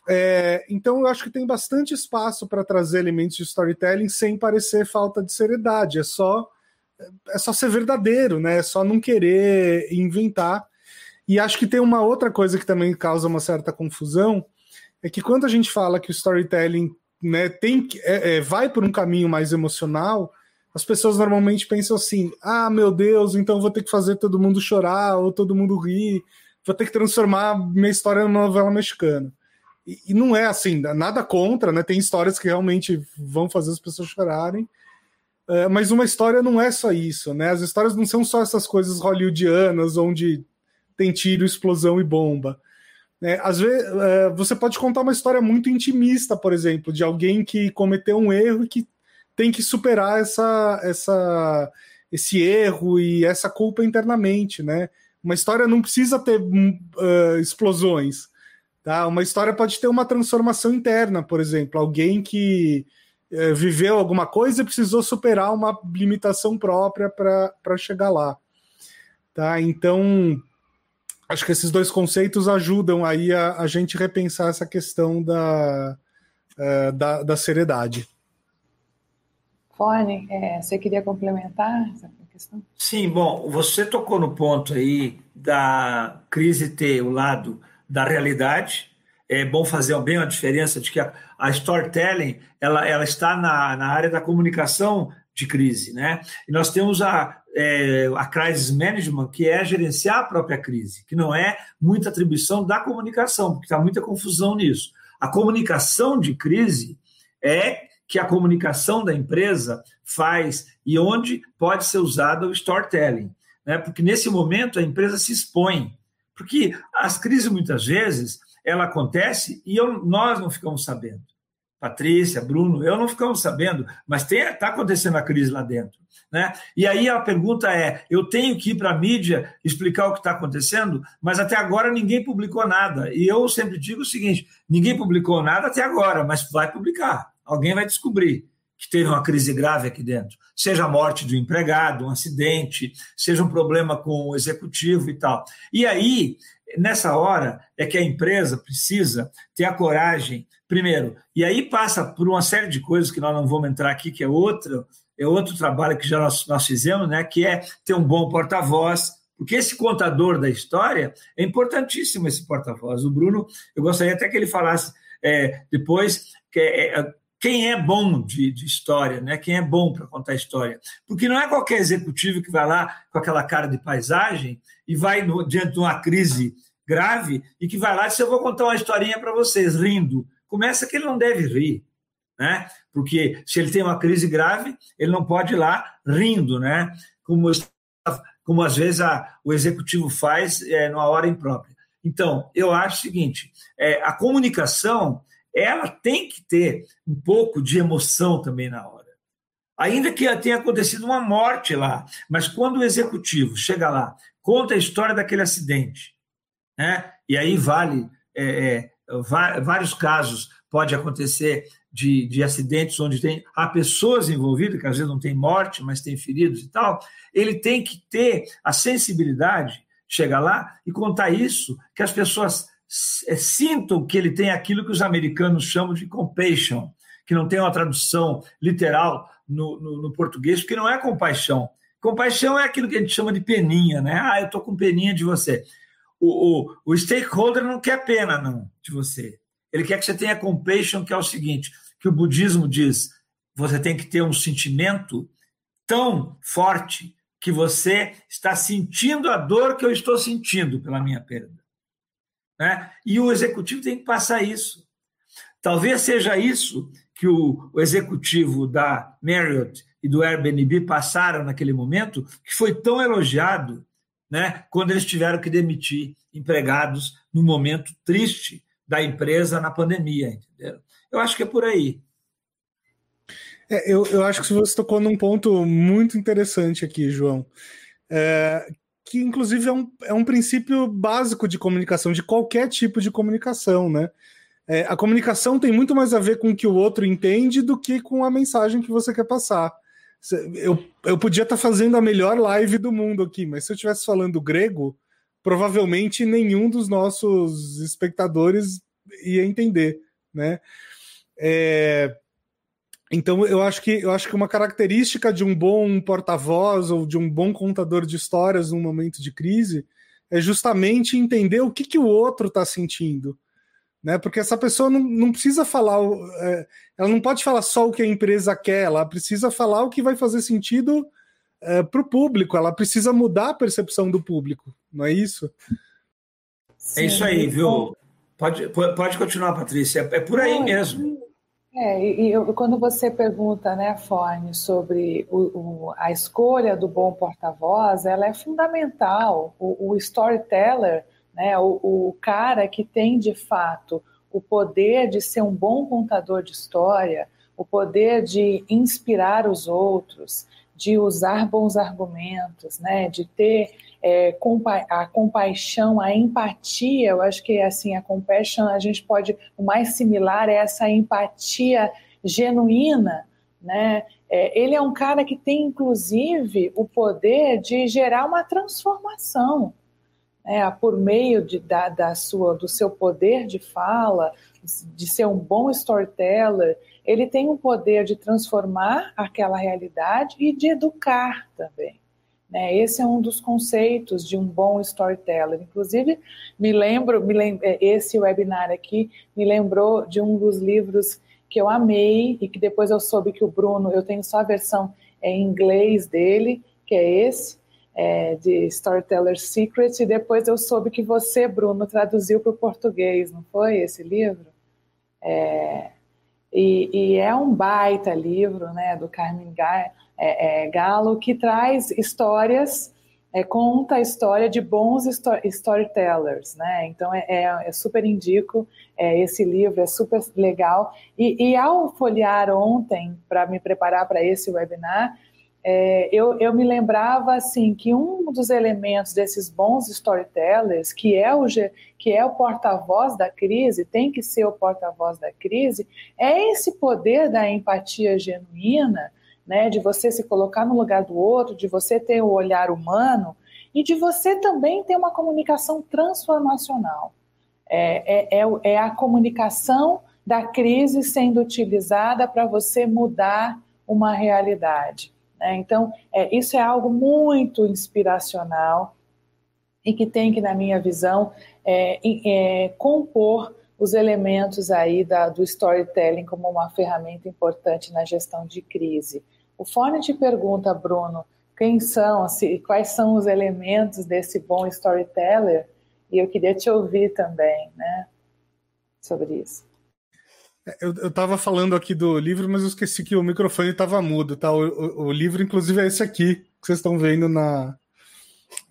É, então eu acho que tem bastante espaço para trazer elementos de storytelling sem parecer falta de seriedade. É só é só ser verdadeiro, né? É só não querer inventar. E acho que tem uma outra coisa que também causa uma certa confusão, é que quando a gente fala que o storytelling né, tem é, é, vai por um caminho mais emocional, as pessoas normalmente pensam assim: ah, meu Deus, então vou ter que fazer todo mundo chorar ou todo mundo rir, vou ter que transformar minha história numa novela mexicana. E, e não é assim, nada contra, né? Tem histórias que realmente vão fazer as pessoas chorarem. É, mas uma história não é só isso, né? As histórias não são só essas coisas hollywoodianas onde tem tiro, explosão e bomba. É, às vezes, é, você pode contar uma história muito intimista, por exemplo, de alguém que cometeu um erro e que tem que superar essa, essa, esse erro e essa culpa internamente, né? Uma história não precisa ter uh, explosões, tá? Uma história pode ter uma transformação interna, por exemplo, alguém que viveu alguma coisa e precisou superar uma limitação própria para chegar lá, tá? Então acho que esses dois conceitos ajudam aí a, a gente repensar essa questão da, uh, da, da, seriedade. Fone, é, você queria complementar essa questão? Sim, bom, você tocou no ponto aí da crise ter o lado da realidade, é bom fazer bem a diferença de que a, a storytelling ela, ela está na, na área da comunicação de crise, né? E nós temos a, é, a crisis management, que é gerenciar a própria crise, que não é muita atribuição da comunicação, porque está muita confusão nisso. A comunicação de crise é que a comunicação da empresa faz e onde pode ser usado o storytelling, né? Porque nesse momento a empresa se expõe, porque as crises muitas vezes ela acontece e eu, nós não ficamos sabendo. Patrícia, Bruno, eu não ficamos sabendo, mas está acontecendo a crise lá dentro. Né? E aí a pergunta é: eu tenho que ir para a mídia explicar o que está acontecendo, mas até agora ninguém publicou nada. E eu sempre digo o seguinte: ninguém publicou nada até agora, mas vai publicar. Alguém vai descobrir que teve uma crise grave aqui dentro, seja a morte do empregado, um acidente, seja um problema com o executivo e tal. E aí, nessa hora, é que a empresa precisa ter a coragem, primeiro, e aí passa por uma série de coisas que nós não vamos entrar aqui, que é outro, é outro trabalho que já nós, nós fizemos, né, que é ter um bom porta-voz, porque esse contador da história é importantíssimo esse porta-voz. O Bruno, eu gostaria até que ele falasse é, depois que é, é quem é bom de, de história, né? quem é bom para contar história. Porque não é qualquer executivo que vai lá com aquela cara de paisagem e vai no, diante de uma crise grave e que vai lá e diz: Eu vou contar uma historinha para vocês, rindo. Começa que ele não deve rir, né? Porque se ele tem uma crise grave, ele não pode ir lá rindo, né? Como, como às vezes a, o executivo faz é, numa hora imprópria. Então, eu acho o seguinte: é, a comunicação ela tem que ter um pouco de emoção também na hora. Ainda que tenha acontecido uma morte lá, mas quando o executivo chega lá, conta a história daquele acidente, né? e aí vale é, é, vários casos, pode acontecer de, de acidentes onde tem, há pessoas envolvidas, que às vezes não tem morte, mas tem feridos e tal, ele tem que ter a sensibilidade, chegar lá e contar isso, que as pessoas sintam que ele tem aquilo que os americanos chamam de compassion, que não tem uma tradução literal no, no, no português, porque não é compaixão. Compaixão é aquilo que a gente chama de peninha, né? Ah, eu estou com peninha de você. O, o, o, stakeholder não quer pena, não, de você. Ele quer que você tenha compassion, que é o seguinte, que o budismo diz, você tem que ter um sentimento tão forte que você está sentindo a dor que eu estou sentindo pela minha perda. Né? E o executivo tem que passar isso. Talvez seja isso que o, o executivo da Marriott e do Airbnb passaram naquele momento, que foi tão elogiado né, quando eles tiveram que demitir empregados no momento triste da empresa na pandemia. Entendeu? Eu acho que é por aí. É, eu, eu acho que você tocou num ponto muito interessante aqui, João. É, que inclusive é um, é um princípio básico de comunicação, de qualquer tipo de comunicação, né? É, a comunicação tem muito mais a ver com o que o outro entende do que com a mensagem que você quer passar. Eu, eu podia estar tá fazendo a melhor live do mundo aqui, mas se eu estivesse falando grego, provavelmente nenhum dos nossos espectadores ia entender, né? É, então eu acho que eu acho que uma característica de um bom porta-voz ou de um bom contador de histórias num momento de crise é justamente entender o que, que o outro está sentindo. Né? Porque essa pessoa não, não precisa falar, é, ela não pode falar só o que a empresa quer, ela precisa falar o que vai fazer sentido é, para o público, ela precisa mudar a percepção do público, não é isso? É isso aí, viu? Pode, pode continuar, Patrícia, é por aí mesmo. É, e, e quando você pergunta, né, Fone, sobre o, o, a escolha do bom porta-voz, ela é fundamental. O, o storyteller, né, o, o cara que tem de fato o poder de ser um bom contador de história, o poder de inspirar os outros, de usar bons argumentos, né, de ter é, a compaixão, a empatia, eu acho que assim, a compassion a gente pode, o mais similar é essa empatia genuína, né? É, ele é um cara que tem, inclusive, o poder de gerar uma transformação, né? por meio de, da, da sua, do seu poder de fala, de ser um bom storyteller, ele tem o poder de transformar aquela realidade e de educar também. Né? Esse é um dos conceitos de um bom storyteller. Inclusive, me lembro, me é, esse webinar aqui me lembrou de um dos livros que eu amei e que depois eu soube que o Bruno, eu tenho só a versão em inglês dele, que é esse, é, de Storyteller Secret, e depois eu soube que você, Bruno, traduziu para o português, não foi esse livro? É, e, e, é um baita livro, né, do Carmen é, é, Galo, que traz histórias, é, conta a história de bons storytellers, né? Então é, é, é super indico é, esse livro, é super legal. E, e ao folhear ontem para me preparar para esse webinar, é, eu, eu, me lembrava assim que um dos elementos desses bons storytellers, que é o que é o porta-voz da crise, tem que ser o porta-voz da crise, é esse poder da empatia genuína, né, de você se colocar no lugar do outro, de você ter o olhar humano e de você também ter uma comunicação transformacional. É, é, é, é a comunicação da crise sendo utilizada para você mudar uma realidade. Né? Então, é, isso é algo muito inspiracional e que tem que, na minha visão, é, é, compor os elementos aí da, do storytelling como uma ferramenta importante na gestão de crise. O Fone te pergunta, Bruno, quem são, assim, quais são os elementos desse bom storyteller? E eu queria te ouvir também, né, sobre isso. É, eu, eu tava falando aqui do livro, mas eu esqueci que o microfone estava mudo, tá? O, o, o, livro, inclusive, é esse aqui, que vocês estão vendo na,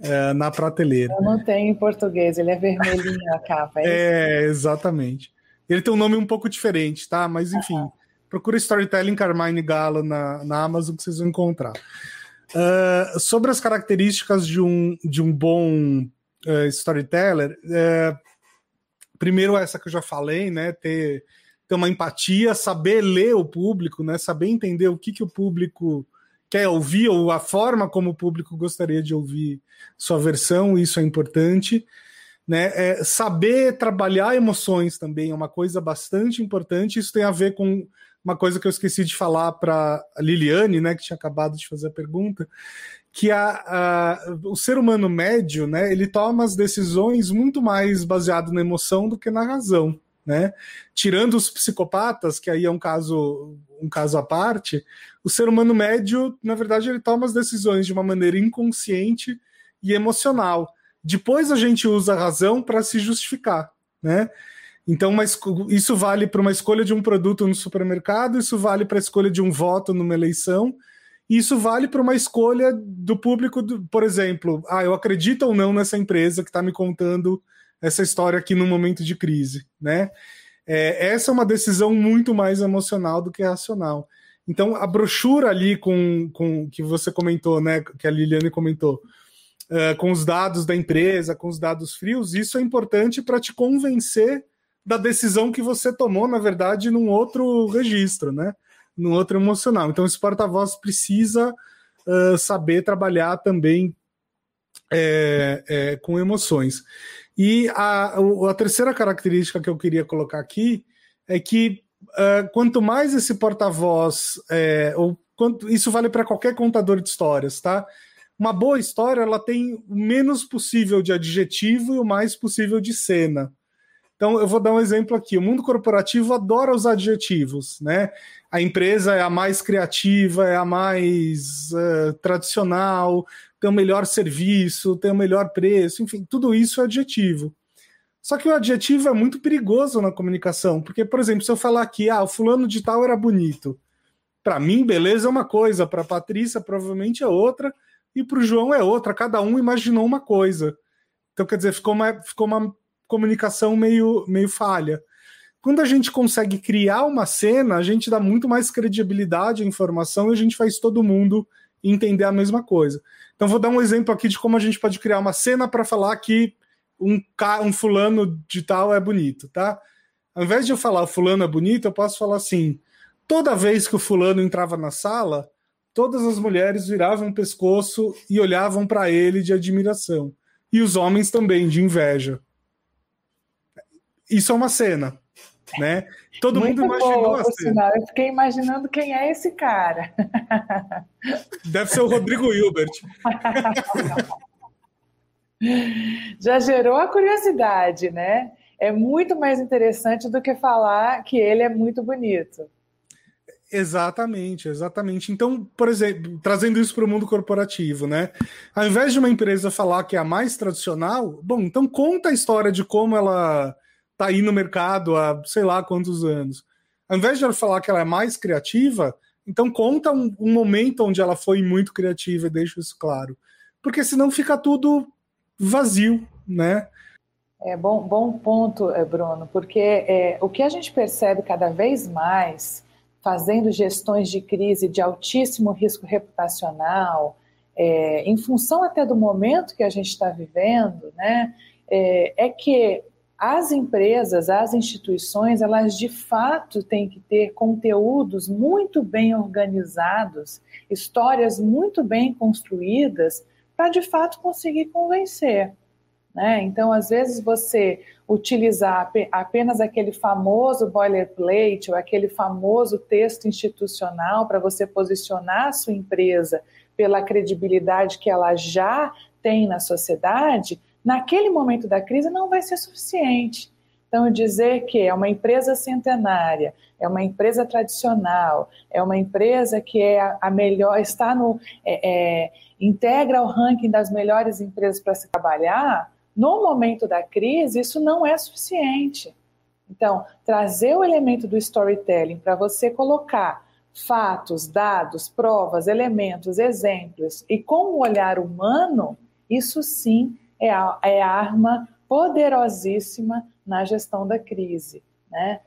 é, na prateleira. Eu não tenho em português, ele é vermelhinho a capa. É, é exatamente. Ele tem um nome um pouco diferente, tá? Mas enfim, uhum. Procura Storytelling Carmine Galo na, na Amazon que vocês vão encontrar. Uh, sobre as características de um, de um bom uh, storyteller, uh, primeiro essa que eu já falei, né? Ter ter uma empatia, saber ler o público, né? Saber entender o que, que o público quer ouvir ou a forma como o público gostaria de ouvir sua versão, isso é importante. Né? É, saber trabalhar emoções também é uma coisa bastante importante. Isso tem a ver com uma coisa que eu esqueci de falar para Liliane, né, que tinha acabado de fazer a pergunta, que a, a, o ser humano médio, né, ele toma as decisões muito mais baseado na emoção do que na razão né? Tirando os psicopatas, que aí é um caso um caso à parte, o ser humano médio, na verdade, ele toma as decisões de uma maneira inconsciente e emocional. Depois a gente usa a razão para se justificar, né? Então, isso vale para uma escolha de um produto no supermercado, isso vale para a escolha de um voto numa eleição, e isso vale para uma escolha do público, do, por exemplo, ah, eu acredito ou não nessa empresa que está me contando essa história aqui no momento de crise, né? É, essa é uma decisão muito mais emocional do que racional. Então, a brochura ali com, com que você comentou, né, que a Liliane comentou, uh, com os dados da empresa, com os dados frios, isso é importante para te convencer da decisão que você tomou, na verdade, num outro registro, né? Num outro emocional. Então, esse porta-voz precisa uh, saber trabalhar também é, é, com emoções. E a, a terceira característica que eu queria colocar aqui é que uh, quanto mais esse porta-voz, é, ou quanto, isso vale para qualquer contador de histórias, tá? Uma boa história ela tem o menos possível de adjetivo e o mais possível de cena. Então, eu vou dar um exemplo aqui. O mundo corporativo adora os adjetivos, né? A empresa é a mais criativa, é a mais uh, tradicional, tem o melhor serviço, tem o melhor preço, enfim, tudo isso é adjetivo. Só que o adjetivo é muito perigoso na comunicação, porque, por exemplo, se eu falar aqui, ah, o fulano de tal era bonito, para mim, beleza é uma coisa, para Patrícia provavelmente é outra, e para o João é outra, cada um imaginou uma coisa. Então, quer dizer, ficou uma, ficou uma comunicação meio, meio falha. Quando a gente consegue criar uma cena, a gente dá muito mais credibilidade à informação e a gente faz todo mundo entender a mesma coisa. Então, vou dar um exemplo aqui de como a gente pode criar uma cena para falar que um, um fulano de tal é bonito, tá? Ao invés de eu falar o fulano é bonito, eu posso falar assim: toda vez que o fulano entrava na sala, todas as mulheres viravam o pescoço e olhavam para ele de admiração. E os homens também, de inveja. Isso é uma cena. né? Todo Muito mundo imaginou boa, assim. Eu fiquei imaginando quem é esse cara. Deve ser o Rodrigo Hilbert. Já gerou a curiosidade, né? É muito mais interessante do que falar que ele é muito bonito. Exatamente, exatamente. Então, por exemplo, trazendo isso para o mundo corporativo, né? Ao invés de uma empresa falar que é a mais tradicional, bom, então conta a história de como ela está aí no mercado há sei lá quantos anos. Ao invés de ela falar que ela é mais criativa, então conta um, um momento onde ela foi muito criativa e deixa isso claro. Porque senão fica tudo vazio, né? É bom, bom ponto, eh, Bruno, porque é, o que a gente percebe cada vez mais fazendo gestões de crise de altíssimo risco reputacional, é, em função até do momento que a gente está vivendo, né, é, é, que as empresas, as instituições, elas de fato têm que ter conteúdos muito bem organizados, histórias muito bem construídas, para de fato conseguir convencer. Né? Então, às vezes, você utilizar apenas aquele famoso boilerplate ou aquele famoso texto institucional para você posicionar a sua empresa pela credibilidade que ela já tem na sociedade, naquele momento da crise não vai ser suficiente. Então, dizer que é uma empresa centenária, é uma empresa tradicional, é uma empresa que é a melhor, está no. É, é, integra o ranking das melhores empresas para se trabalhar, no momento da crise, isso não é suficiente. Então, trazer o elemento do storytelling para você colocar fatos, dados, provas, elementos, exemplos e com o olhar humano, isso sim é a, é arma poderosíssima na gestão da crise, né?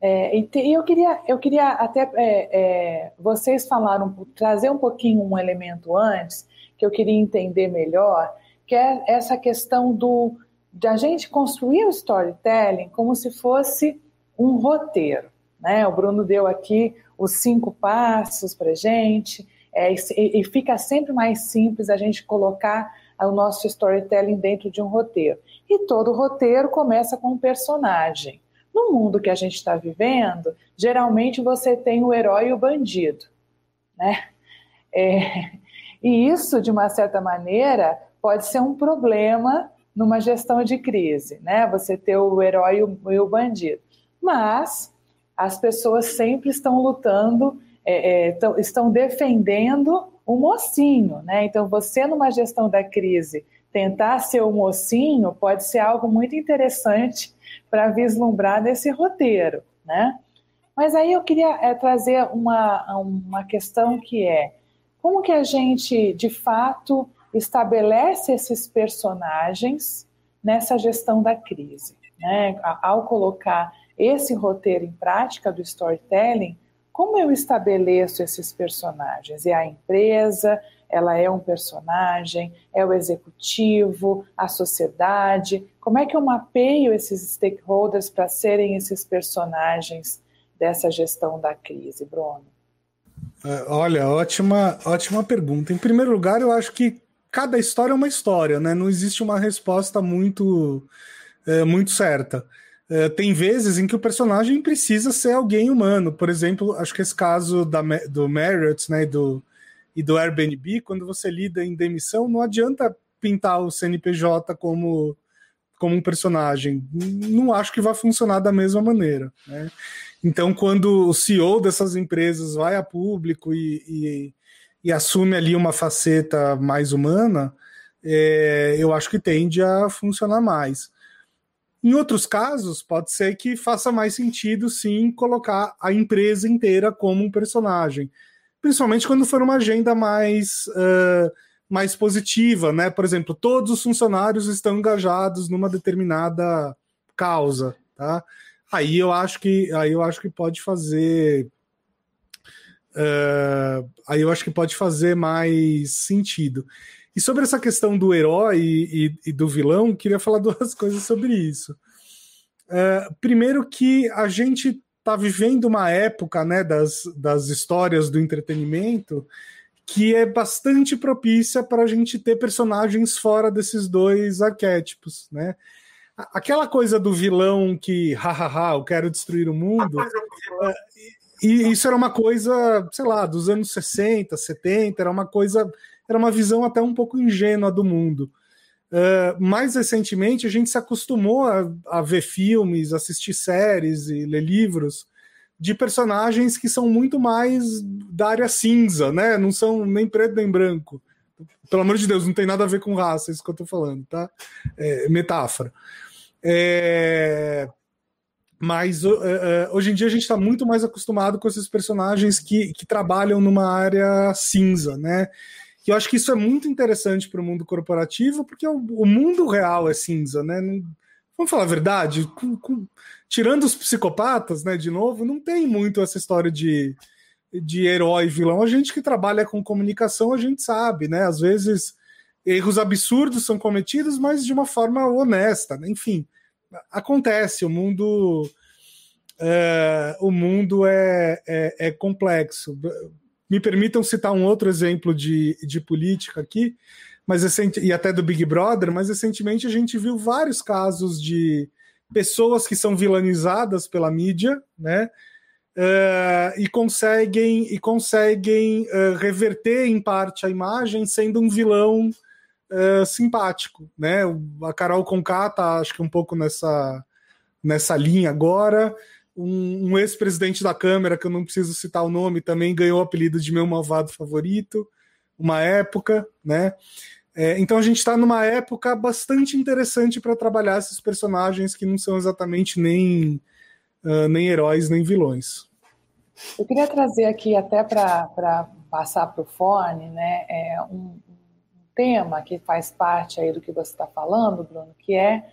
É, e, te, eu queria, eu queria até é, é, vocês falaram, trazer um pouquinho um elemento antes que eu queria entender melhor, que é essa questão do de a gente construir o storytelling como se fosse um roteiro. Né? O Bruno deu aqui os cinco passos para gente, é, e, e fica sempre mais simples a gente colocar o nosso storytelling dentro de um roteiro. E todo roteiro começa com um personagem. No mundo que a gente está vivendo, geralmente você tem o herói e o bandido. Né? É, e isso, de uma certa maneira, pode ser um problema numa gestão de crise, né? Você ter o herói e o, bandido. Mas as pessoas sempre estão lutando, é, é, estão defendendo o mocinho, né? Então, você numa gestão da crise tentar ser o mocinho pode ser algo muito interessante para vislumbrar nesse roteiro, né? Mas aí eu queria é, trazer uma, uma questão que é como que a gente, de fato, estabelece esses personagens nessa gestão da crise. Né? Ao colocar esse roteiro em prática do storytelling, como eu estabeleço esses personagens? É a empresa, ela é um personagem, é o executivo, a sociedade. Como é que eu mapeio esses stakeholders para serem esses personagens dessa gestão da crise, Bruno? É, olha, ótima, ótima pergunta. Em primeiro lugar, eu acho que cada história é uma história, né? Não existe uma resposta muito, é, muito certa. É, tem vezes em que o personagem precisa ser alguém humano. Por exemplo, acho que esse caso da, do Marriott né, e, do, e do Airbnb, quando você lida em demissão, não adianta pintar o CNPJ como, como um personagem. Não acho que vai funcionar da mesma maneira. Né? Então, quando o CEO dessas empresas vai a público e, e e assume ali uma faceta mais humana, é, eu acho que tende a funcionar mais. Em outros casos, pode ser que faça mais sentido, sim, colocar a empresa inteira como um personagem. Principalmente quando for uma agenda mais, uh, mais positiva, né? Por exemplo, todos os funcionários estão engajados numa determinada causa, tá? Aí eu acho que aí eu acho que pode fazer Uh, aí eu acho que pode fazer mais sentido. E sobre essa questão do herói e, e, e do vilão, queria falar duas coisas sobre isso. Uh, primeiro que a gente está vivendo uma época né, das, das histórias do entretenimento que é bastante propícia para a gente ter personagens fora desses dois arquétipos, né? aquela coisa do vilão que, hahaha, eu quero destruir o mundo. É, e isso era uma coisa, sei lá, dos anos 60, 70, era uma coisa, era uma visão até um pouco ingênua do mundo. Uh, mais recentemente, a gente se acostumou a, a, ver filmes, assistir séries e ler livros de personagens que são muito mais da área cinza, né? Não são nem preto nem branco. Pelo amor de Deus, não tem nada a ver com raça, isso que eu tô falando, tá? É, metáfora. É... Mas uh, hoje em dia a gente está muito mais acostumado com esses personagens que, que trabalham numa área cinza, né? Que eu acho que isso é muito interessante para o mundo corporativo, porque o, o, mundo real é cinza, né? Não, vamos falar a verdade, com, com, tirando os psicopatas, né? De novo, não tem muito essa história de, de herói vilão. A gente que trabalha com comunicação, a gente sabe, né? Às vezes erros absurdos são cometidos, mas de uma forma honesta, né? enfim acontece, o mundo é, o mundo é, é, é, complexo. Me permitam citar um outro exemplo de, de política aqui, mas recente, e até do Big Brother, mas recentemente a gente viu vários casos de pessoas que são vilanizadas pela mídia, né? Uh, e conseguem e conseguem uh, reverter em parte a imagem sendo um vilão uh, simpático, né? A Carol Conká tá, acho que um pouco nessa, nessa linha agora. Um, um ex-presidente da Câmara, que eu não preciso citar o nome, também ganhou o apelido de meu malvado favorito, uma época, né? É, então a gente está numa época bastante interessante para trabalhar esses personagens que não são exatamente nem, uh, nem heróis nem vilões. Eu queria trazer aqui até para passar para o fone, né, é um, tema que faz parte aí do que você está falando, Bruno, que é,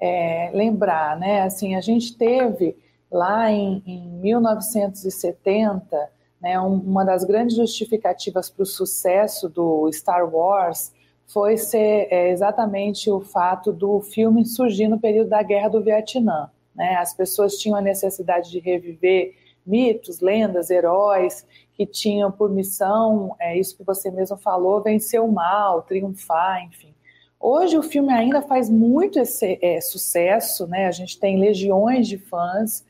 é, lembrar, né? Assim, a gente teve lá em, em 1970, né, um, uma das grandes justificativas para o sucesso do Star Wars foi ser é, exatamente o fato do filme surgir no período da Guerra do Vietnã. Né? As pessoas tinham a necessidade de reviver mitos, lendas, heróis que tinham por missão, é isso que você mesmo falou, vencer o mal, triunfar, enfim. Hoje o filme ainda faz muito esse, é, sucesso, né? A gente tem legiões de fãs,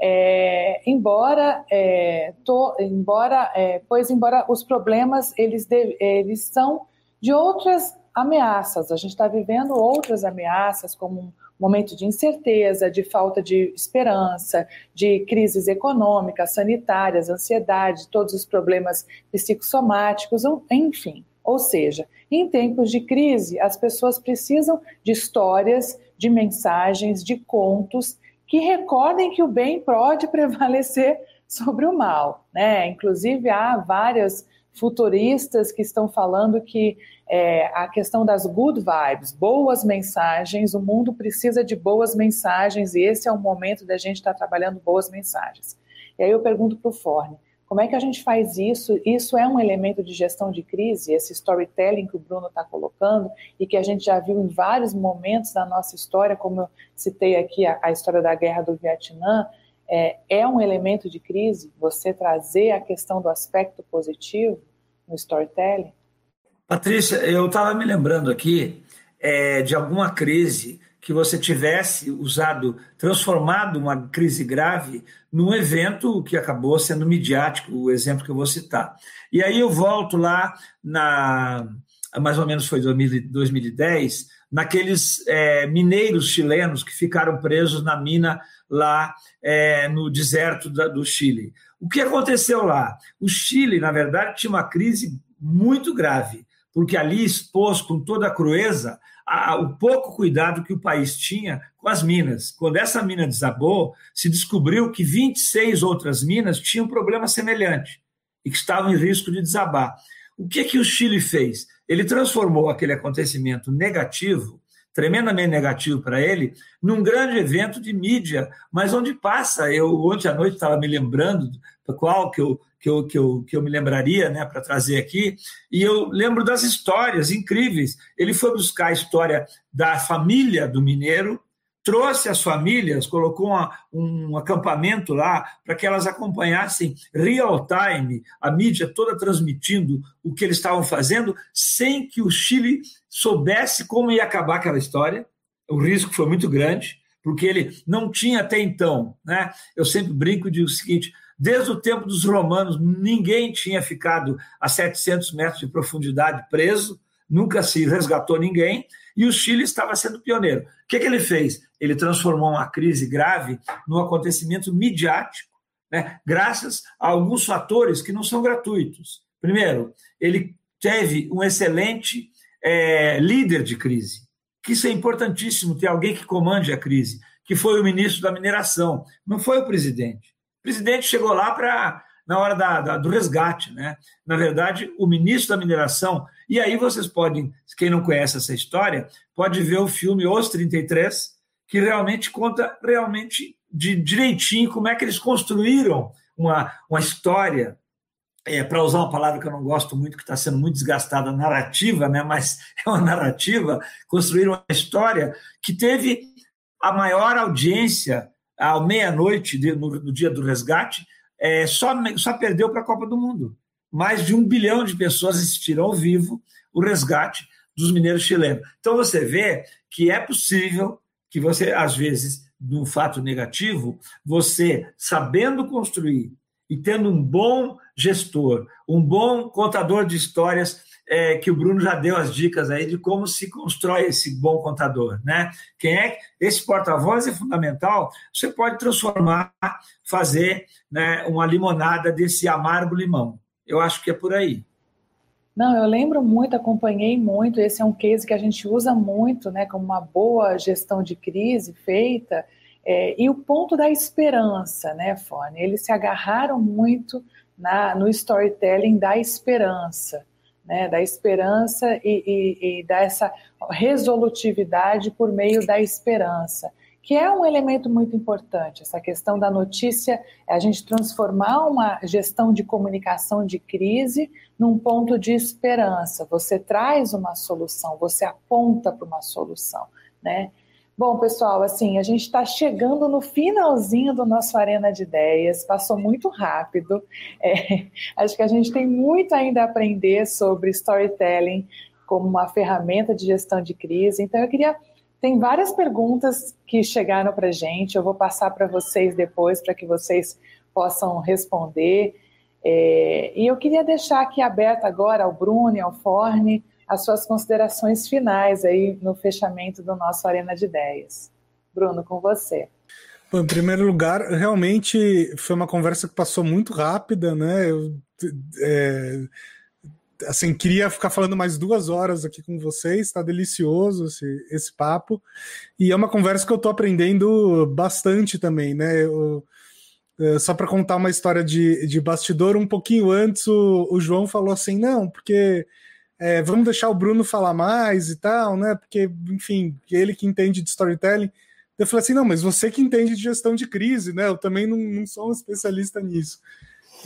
é, embora, é, to, embora, é, pois embora os problemas eles, de, eles são de outras ameaças. A gente está vivendo outras ameaças como momento de incerteza, de falta de esperança, de crises econômicas, sanitárias, ansiedade, todos os problemas psicossomáticos, enfim. Ou seja, em tempos de crise, as pessoas precisam de histórias, de mensagens, de contos que recordem que o bem pode prevalecer sobre o mal. Né? Inclusive, há várias futuristas que estão falando que é, a questão das good vibes, boas mensagens, o mundo precisa de boas mensagens e esse é o momento da gente estar tá trabalhando boas mensagens. E aí eu pergunto para o Forne, como é que a gente faz isso? Isso é um elemento de gestão de crise, esse storytelling que o Bruno está colocando e que a gente já viu em vários momentos da nossa história, como eu citei aqui a, a história da guerra do Vietnã, é, é um elemento de crise você trazer a questão do aspecto positivo no storytelling? Patrícia, eu estava me lembrando aqui é, de alguma crise que você tivesse usado, transformado uma crise grave num evento que acabou sendo midiático, o exemplo que eu vou citar. E aí eu volto lá na mais ou menos foi 2010, naqueles é, mineiros chilenos que ficaram presos na mina lá é, no deserto da, do Chile. O que aconteceu lá? O Chile, na verdade, tinha uma crise muito grave porque ali expôs com toda a crueza a, o pouco cuidado que o país tinha com as minas. Quando essa mina desabou, se descobriu que 26 outras minas tinham um problema semelhante e que estavam em risco de desabar. O que, que o Chile fez? Ele transformou aquele acontecimento negativo, tremendamente negativo para ele, num grande evento de mídia, mas onde passa. Eu ontem à noite estava me lembrando qual que eu que eu, que eu, que eu me lembraria né, para trazer aqui, e eu lembro das histórias incríveis. Ele foi buscar a história da família do mineiro, trouxe as famílias, colocou uma, um acampamento lá para que elas acompanhassem real time, a mídia toda transmitindo o que eles estavam fazendo, sem que o Chile soubesse como ia acabar aquela história. o risco foi muito grande, porque ele não tinha até então, né? Eu sempre brinco e digo o seguinte: desde o tempo dos romanos, ninguém tinha ficado a 700 metros de profundidade preso, nunca se resgatou ninguém, e o Chile estava sendo pioneiro. O que, que ele fez? Ele transformou uma crise grave num acontecimento midiático, né? graças a alguns fatores que não são gratuitos. Primeiro, ele teve um excelente é, líder de crise, que isso é importantíssimo, ter alguém que comande a crise, que foi o ministro da mineração, não foi o presidente. O presidente chegou lá para na hora da, da, do resgate, né? Na verdade, o ministro da mineração. E aí vocês podem, quem não conhece essa história, pode ver o filme Os 33, que realmente conta realmente de direitinho como é que eles construíram uma, uma história é, para usar uma palavra que eu não gosto muito, que está sendo muito desgastada, narrativa, né? mas é uma narrativa, construir uma história que teve a maior audiência à meia-noite no, no, dia do resgate, é, só, só perdeu para a Copa do Mundo. Mais de um bilhão de pessoas assistiram ao vivo o resgate dos mineiros chilenos. Então você vê que é possível que você, às vezes, num fato negativo, você, sabendo construir e tendo um bom gestor, um bom contador de histórias, é, que o Bruno já deu as dicas aí de como se constrói esse bom contador, né? Quem é esse porta-voz é fundamental. Você pode transformar, fazer né, uma limonada desse amargo limão. Eu acho que é por aí. Não, eu lembro muito, acompanhei muito. Esse é um case que a gente usa muito, né, como uma boa gestão de crise feita é, e o ponto da esperança, né, Fone? Eles se agarraram muito na, no storytelling da esperança, né, da esperança e, e, e dessa resolutividade por meio da esperança, que é um elemento muito importante. Essa questão da notícia, é a gente transformar uma gestão de comunicação de crise num ponto de esperança. Você traz uma solução, você aponta para uma solução, né? Bom, pessoal, assim, a gente está chegando no finalzinho do nosso Arena de Ideias, passou muito rápido. É, acho que a gente tem muito ainda a aprender sobre storytelling como uma ferramenta de gestão de crise. Então, eu queria. Tem várias perguntas que chegaram para a gente, eu vou passar para vocês depois, para que vocês possam responder. É, e eu queria deixar aqui aberto agora ao Bruno e ao Forne as suas considerações finais aí no fechamento do nosso Arena de Ideias. Bruno, com você. Bom, em primeiro lugar, realmente foi uma conversa que passou muito rápida, né? Eu, é, assim, queria ficar falando mais duas horas aqui com vocês, está delicioso esse, esse papo. E é uma conversa que eu estou aprendendo bastante também, né? Eu, é, só para contar uma história de, de bastidor, um pouquinho antes o, o João falou assim: não, porque é, vamos deixar o Bruno falar mais e tal, né? Porque, enfim, ele que entende de storytelling. Eu falei assim: não, mas você que entende de gestão de crise, né? Eu também não, não sou um especialista nisso.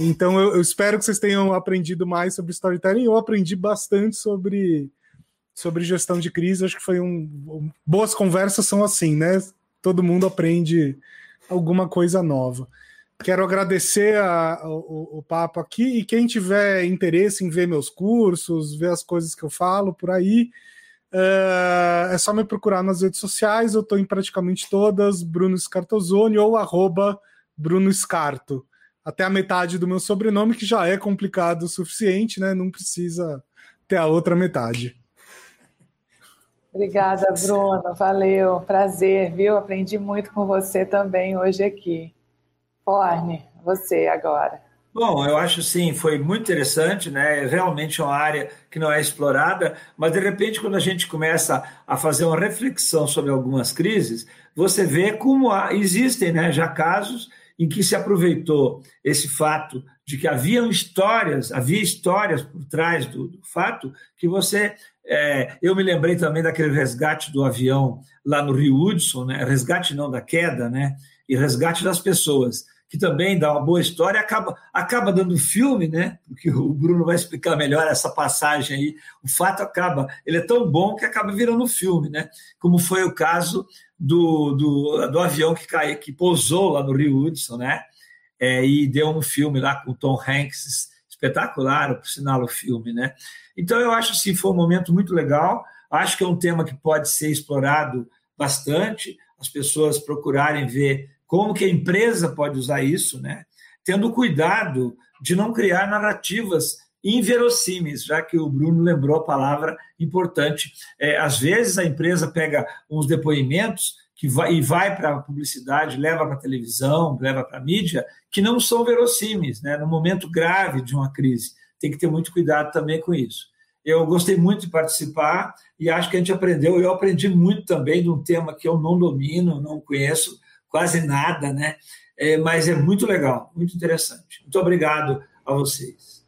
Então, eu, eu, espero que vocês tenham aprendido mais sobre storytelling. Eu aprendi bastante sobre, sobre gestão de crise. Acho que foi um. Boas conversas são assim, né? Todo mundo aprende alguma coisa nova. Quero agradecer a, o, o, papo aqui e quem tiver interesse em ver meus cursos, ver as coisas que eu falo por aí, uh, é só me procurar nas redes sociais. Eu estou em praticamente todas, Bruno Scartozoni ou arroba Bruno Scarto. Até a metade do meu sobrenome, que já é complicado o suficiente, né? Não precisa ter a outra metade. Obrigada, Bruno. Valeu, prazer, viu? Aprendi muito com você também hoje aqui. Forne, você agora. Bom, eu acho sim, foi muito interessante, né? Realmente é uma área que não é explorada, mas de repente, quando a gente começa a fazer uma reflexão sobre algumas crises, você vê como há, existem né, já casos em que se aproveitou esse fato de que haviam histórias, havia histórias por trás do, do fato, que você. É, eu me lembrei também daquele resgate do avião lá no Rio Hudson, né? resgate não da queda, né? E resgate das pessoas que também dá uma boa história, acaba, acaba dando filme, né? Porque o Bruno vai explicar melhor essa passagem aí. O fato acaba, ele é tão bom que acaba virando filme, né? Como foi o caso do, do, do avião que caiu, que pousou lá no Rio Hudson, né? É, e deu um filme lá com o Tom Hanks, espetacular, por sinal, o filme, né? Então, eu acho assim, foi um momento muito legal. Acho que é um tema que pode ser explorado bastante as pessoas procurarem ver como que a empresa pode usar isso, né? tendo cuidado de não criar narrativas inverossímeis, já que o Bruno lembrou a palavra importante. É, às vezes a empresa pega uns depoimentos que vai, e vai para a publicidade, leva para a televisão, leva para a mídia, que não são verossímeis, né? no momento grave de uma crise. Tem que ter muito cuidado também com isso. Eu gostei muito de participar e acho que a gente aprendeu. Eu aprendi muito também de um tema que eu não domino, não conheço quase nada, né? É, mas é muito legal, muito interessante. Muito obrigado a vocês.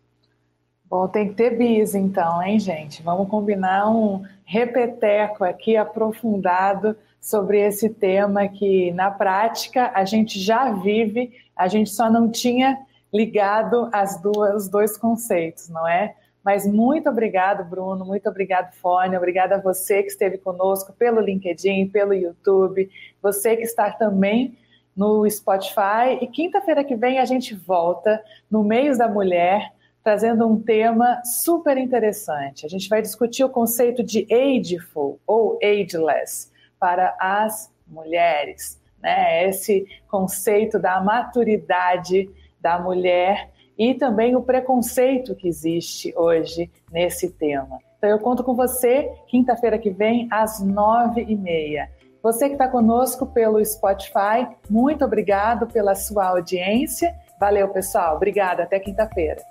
Bom, tem que ter bis então, hein, gente? Vamos combinar um repeteco aqui aprofundado sobre esse tema que, na prática, a gente já vive, a gente só não tinha ligado as duas, os dois conceitos, não é? Mas muito obrigado, Bruno, muito obrigado, Fone, obrigada a você que esteve conosco pelo LinkedIn, pelo YouTube, você que está também no Spotify. E quinta-feira que vem a gente volta no Meios da Mulher, trazendo um tema super interessante. A gente vai discutir o conceito de ageful ou ageless para as mulheres, né? Esse conceito da maturidade da mulher e também o preconceito que existe hoje nesse tema. Então eu conto com você quinta-feira que vem às nove e meia. Você que está conosco pelo Spotify, muito obrigado pela sua audiência. Valeu, pessoal. Obrigada. Até quinta-feira.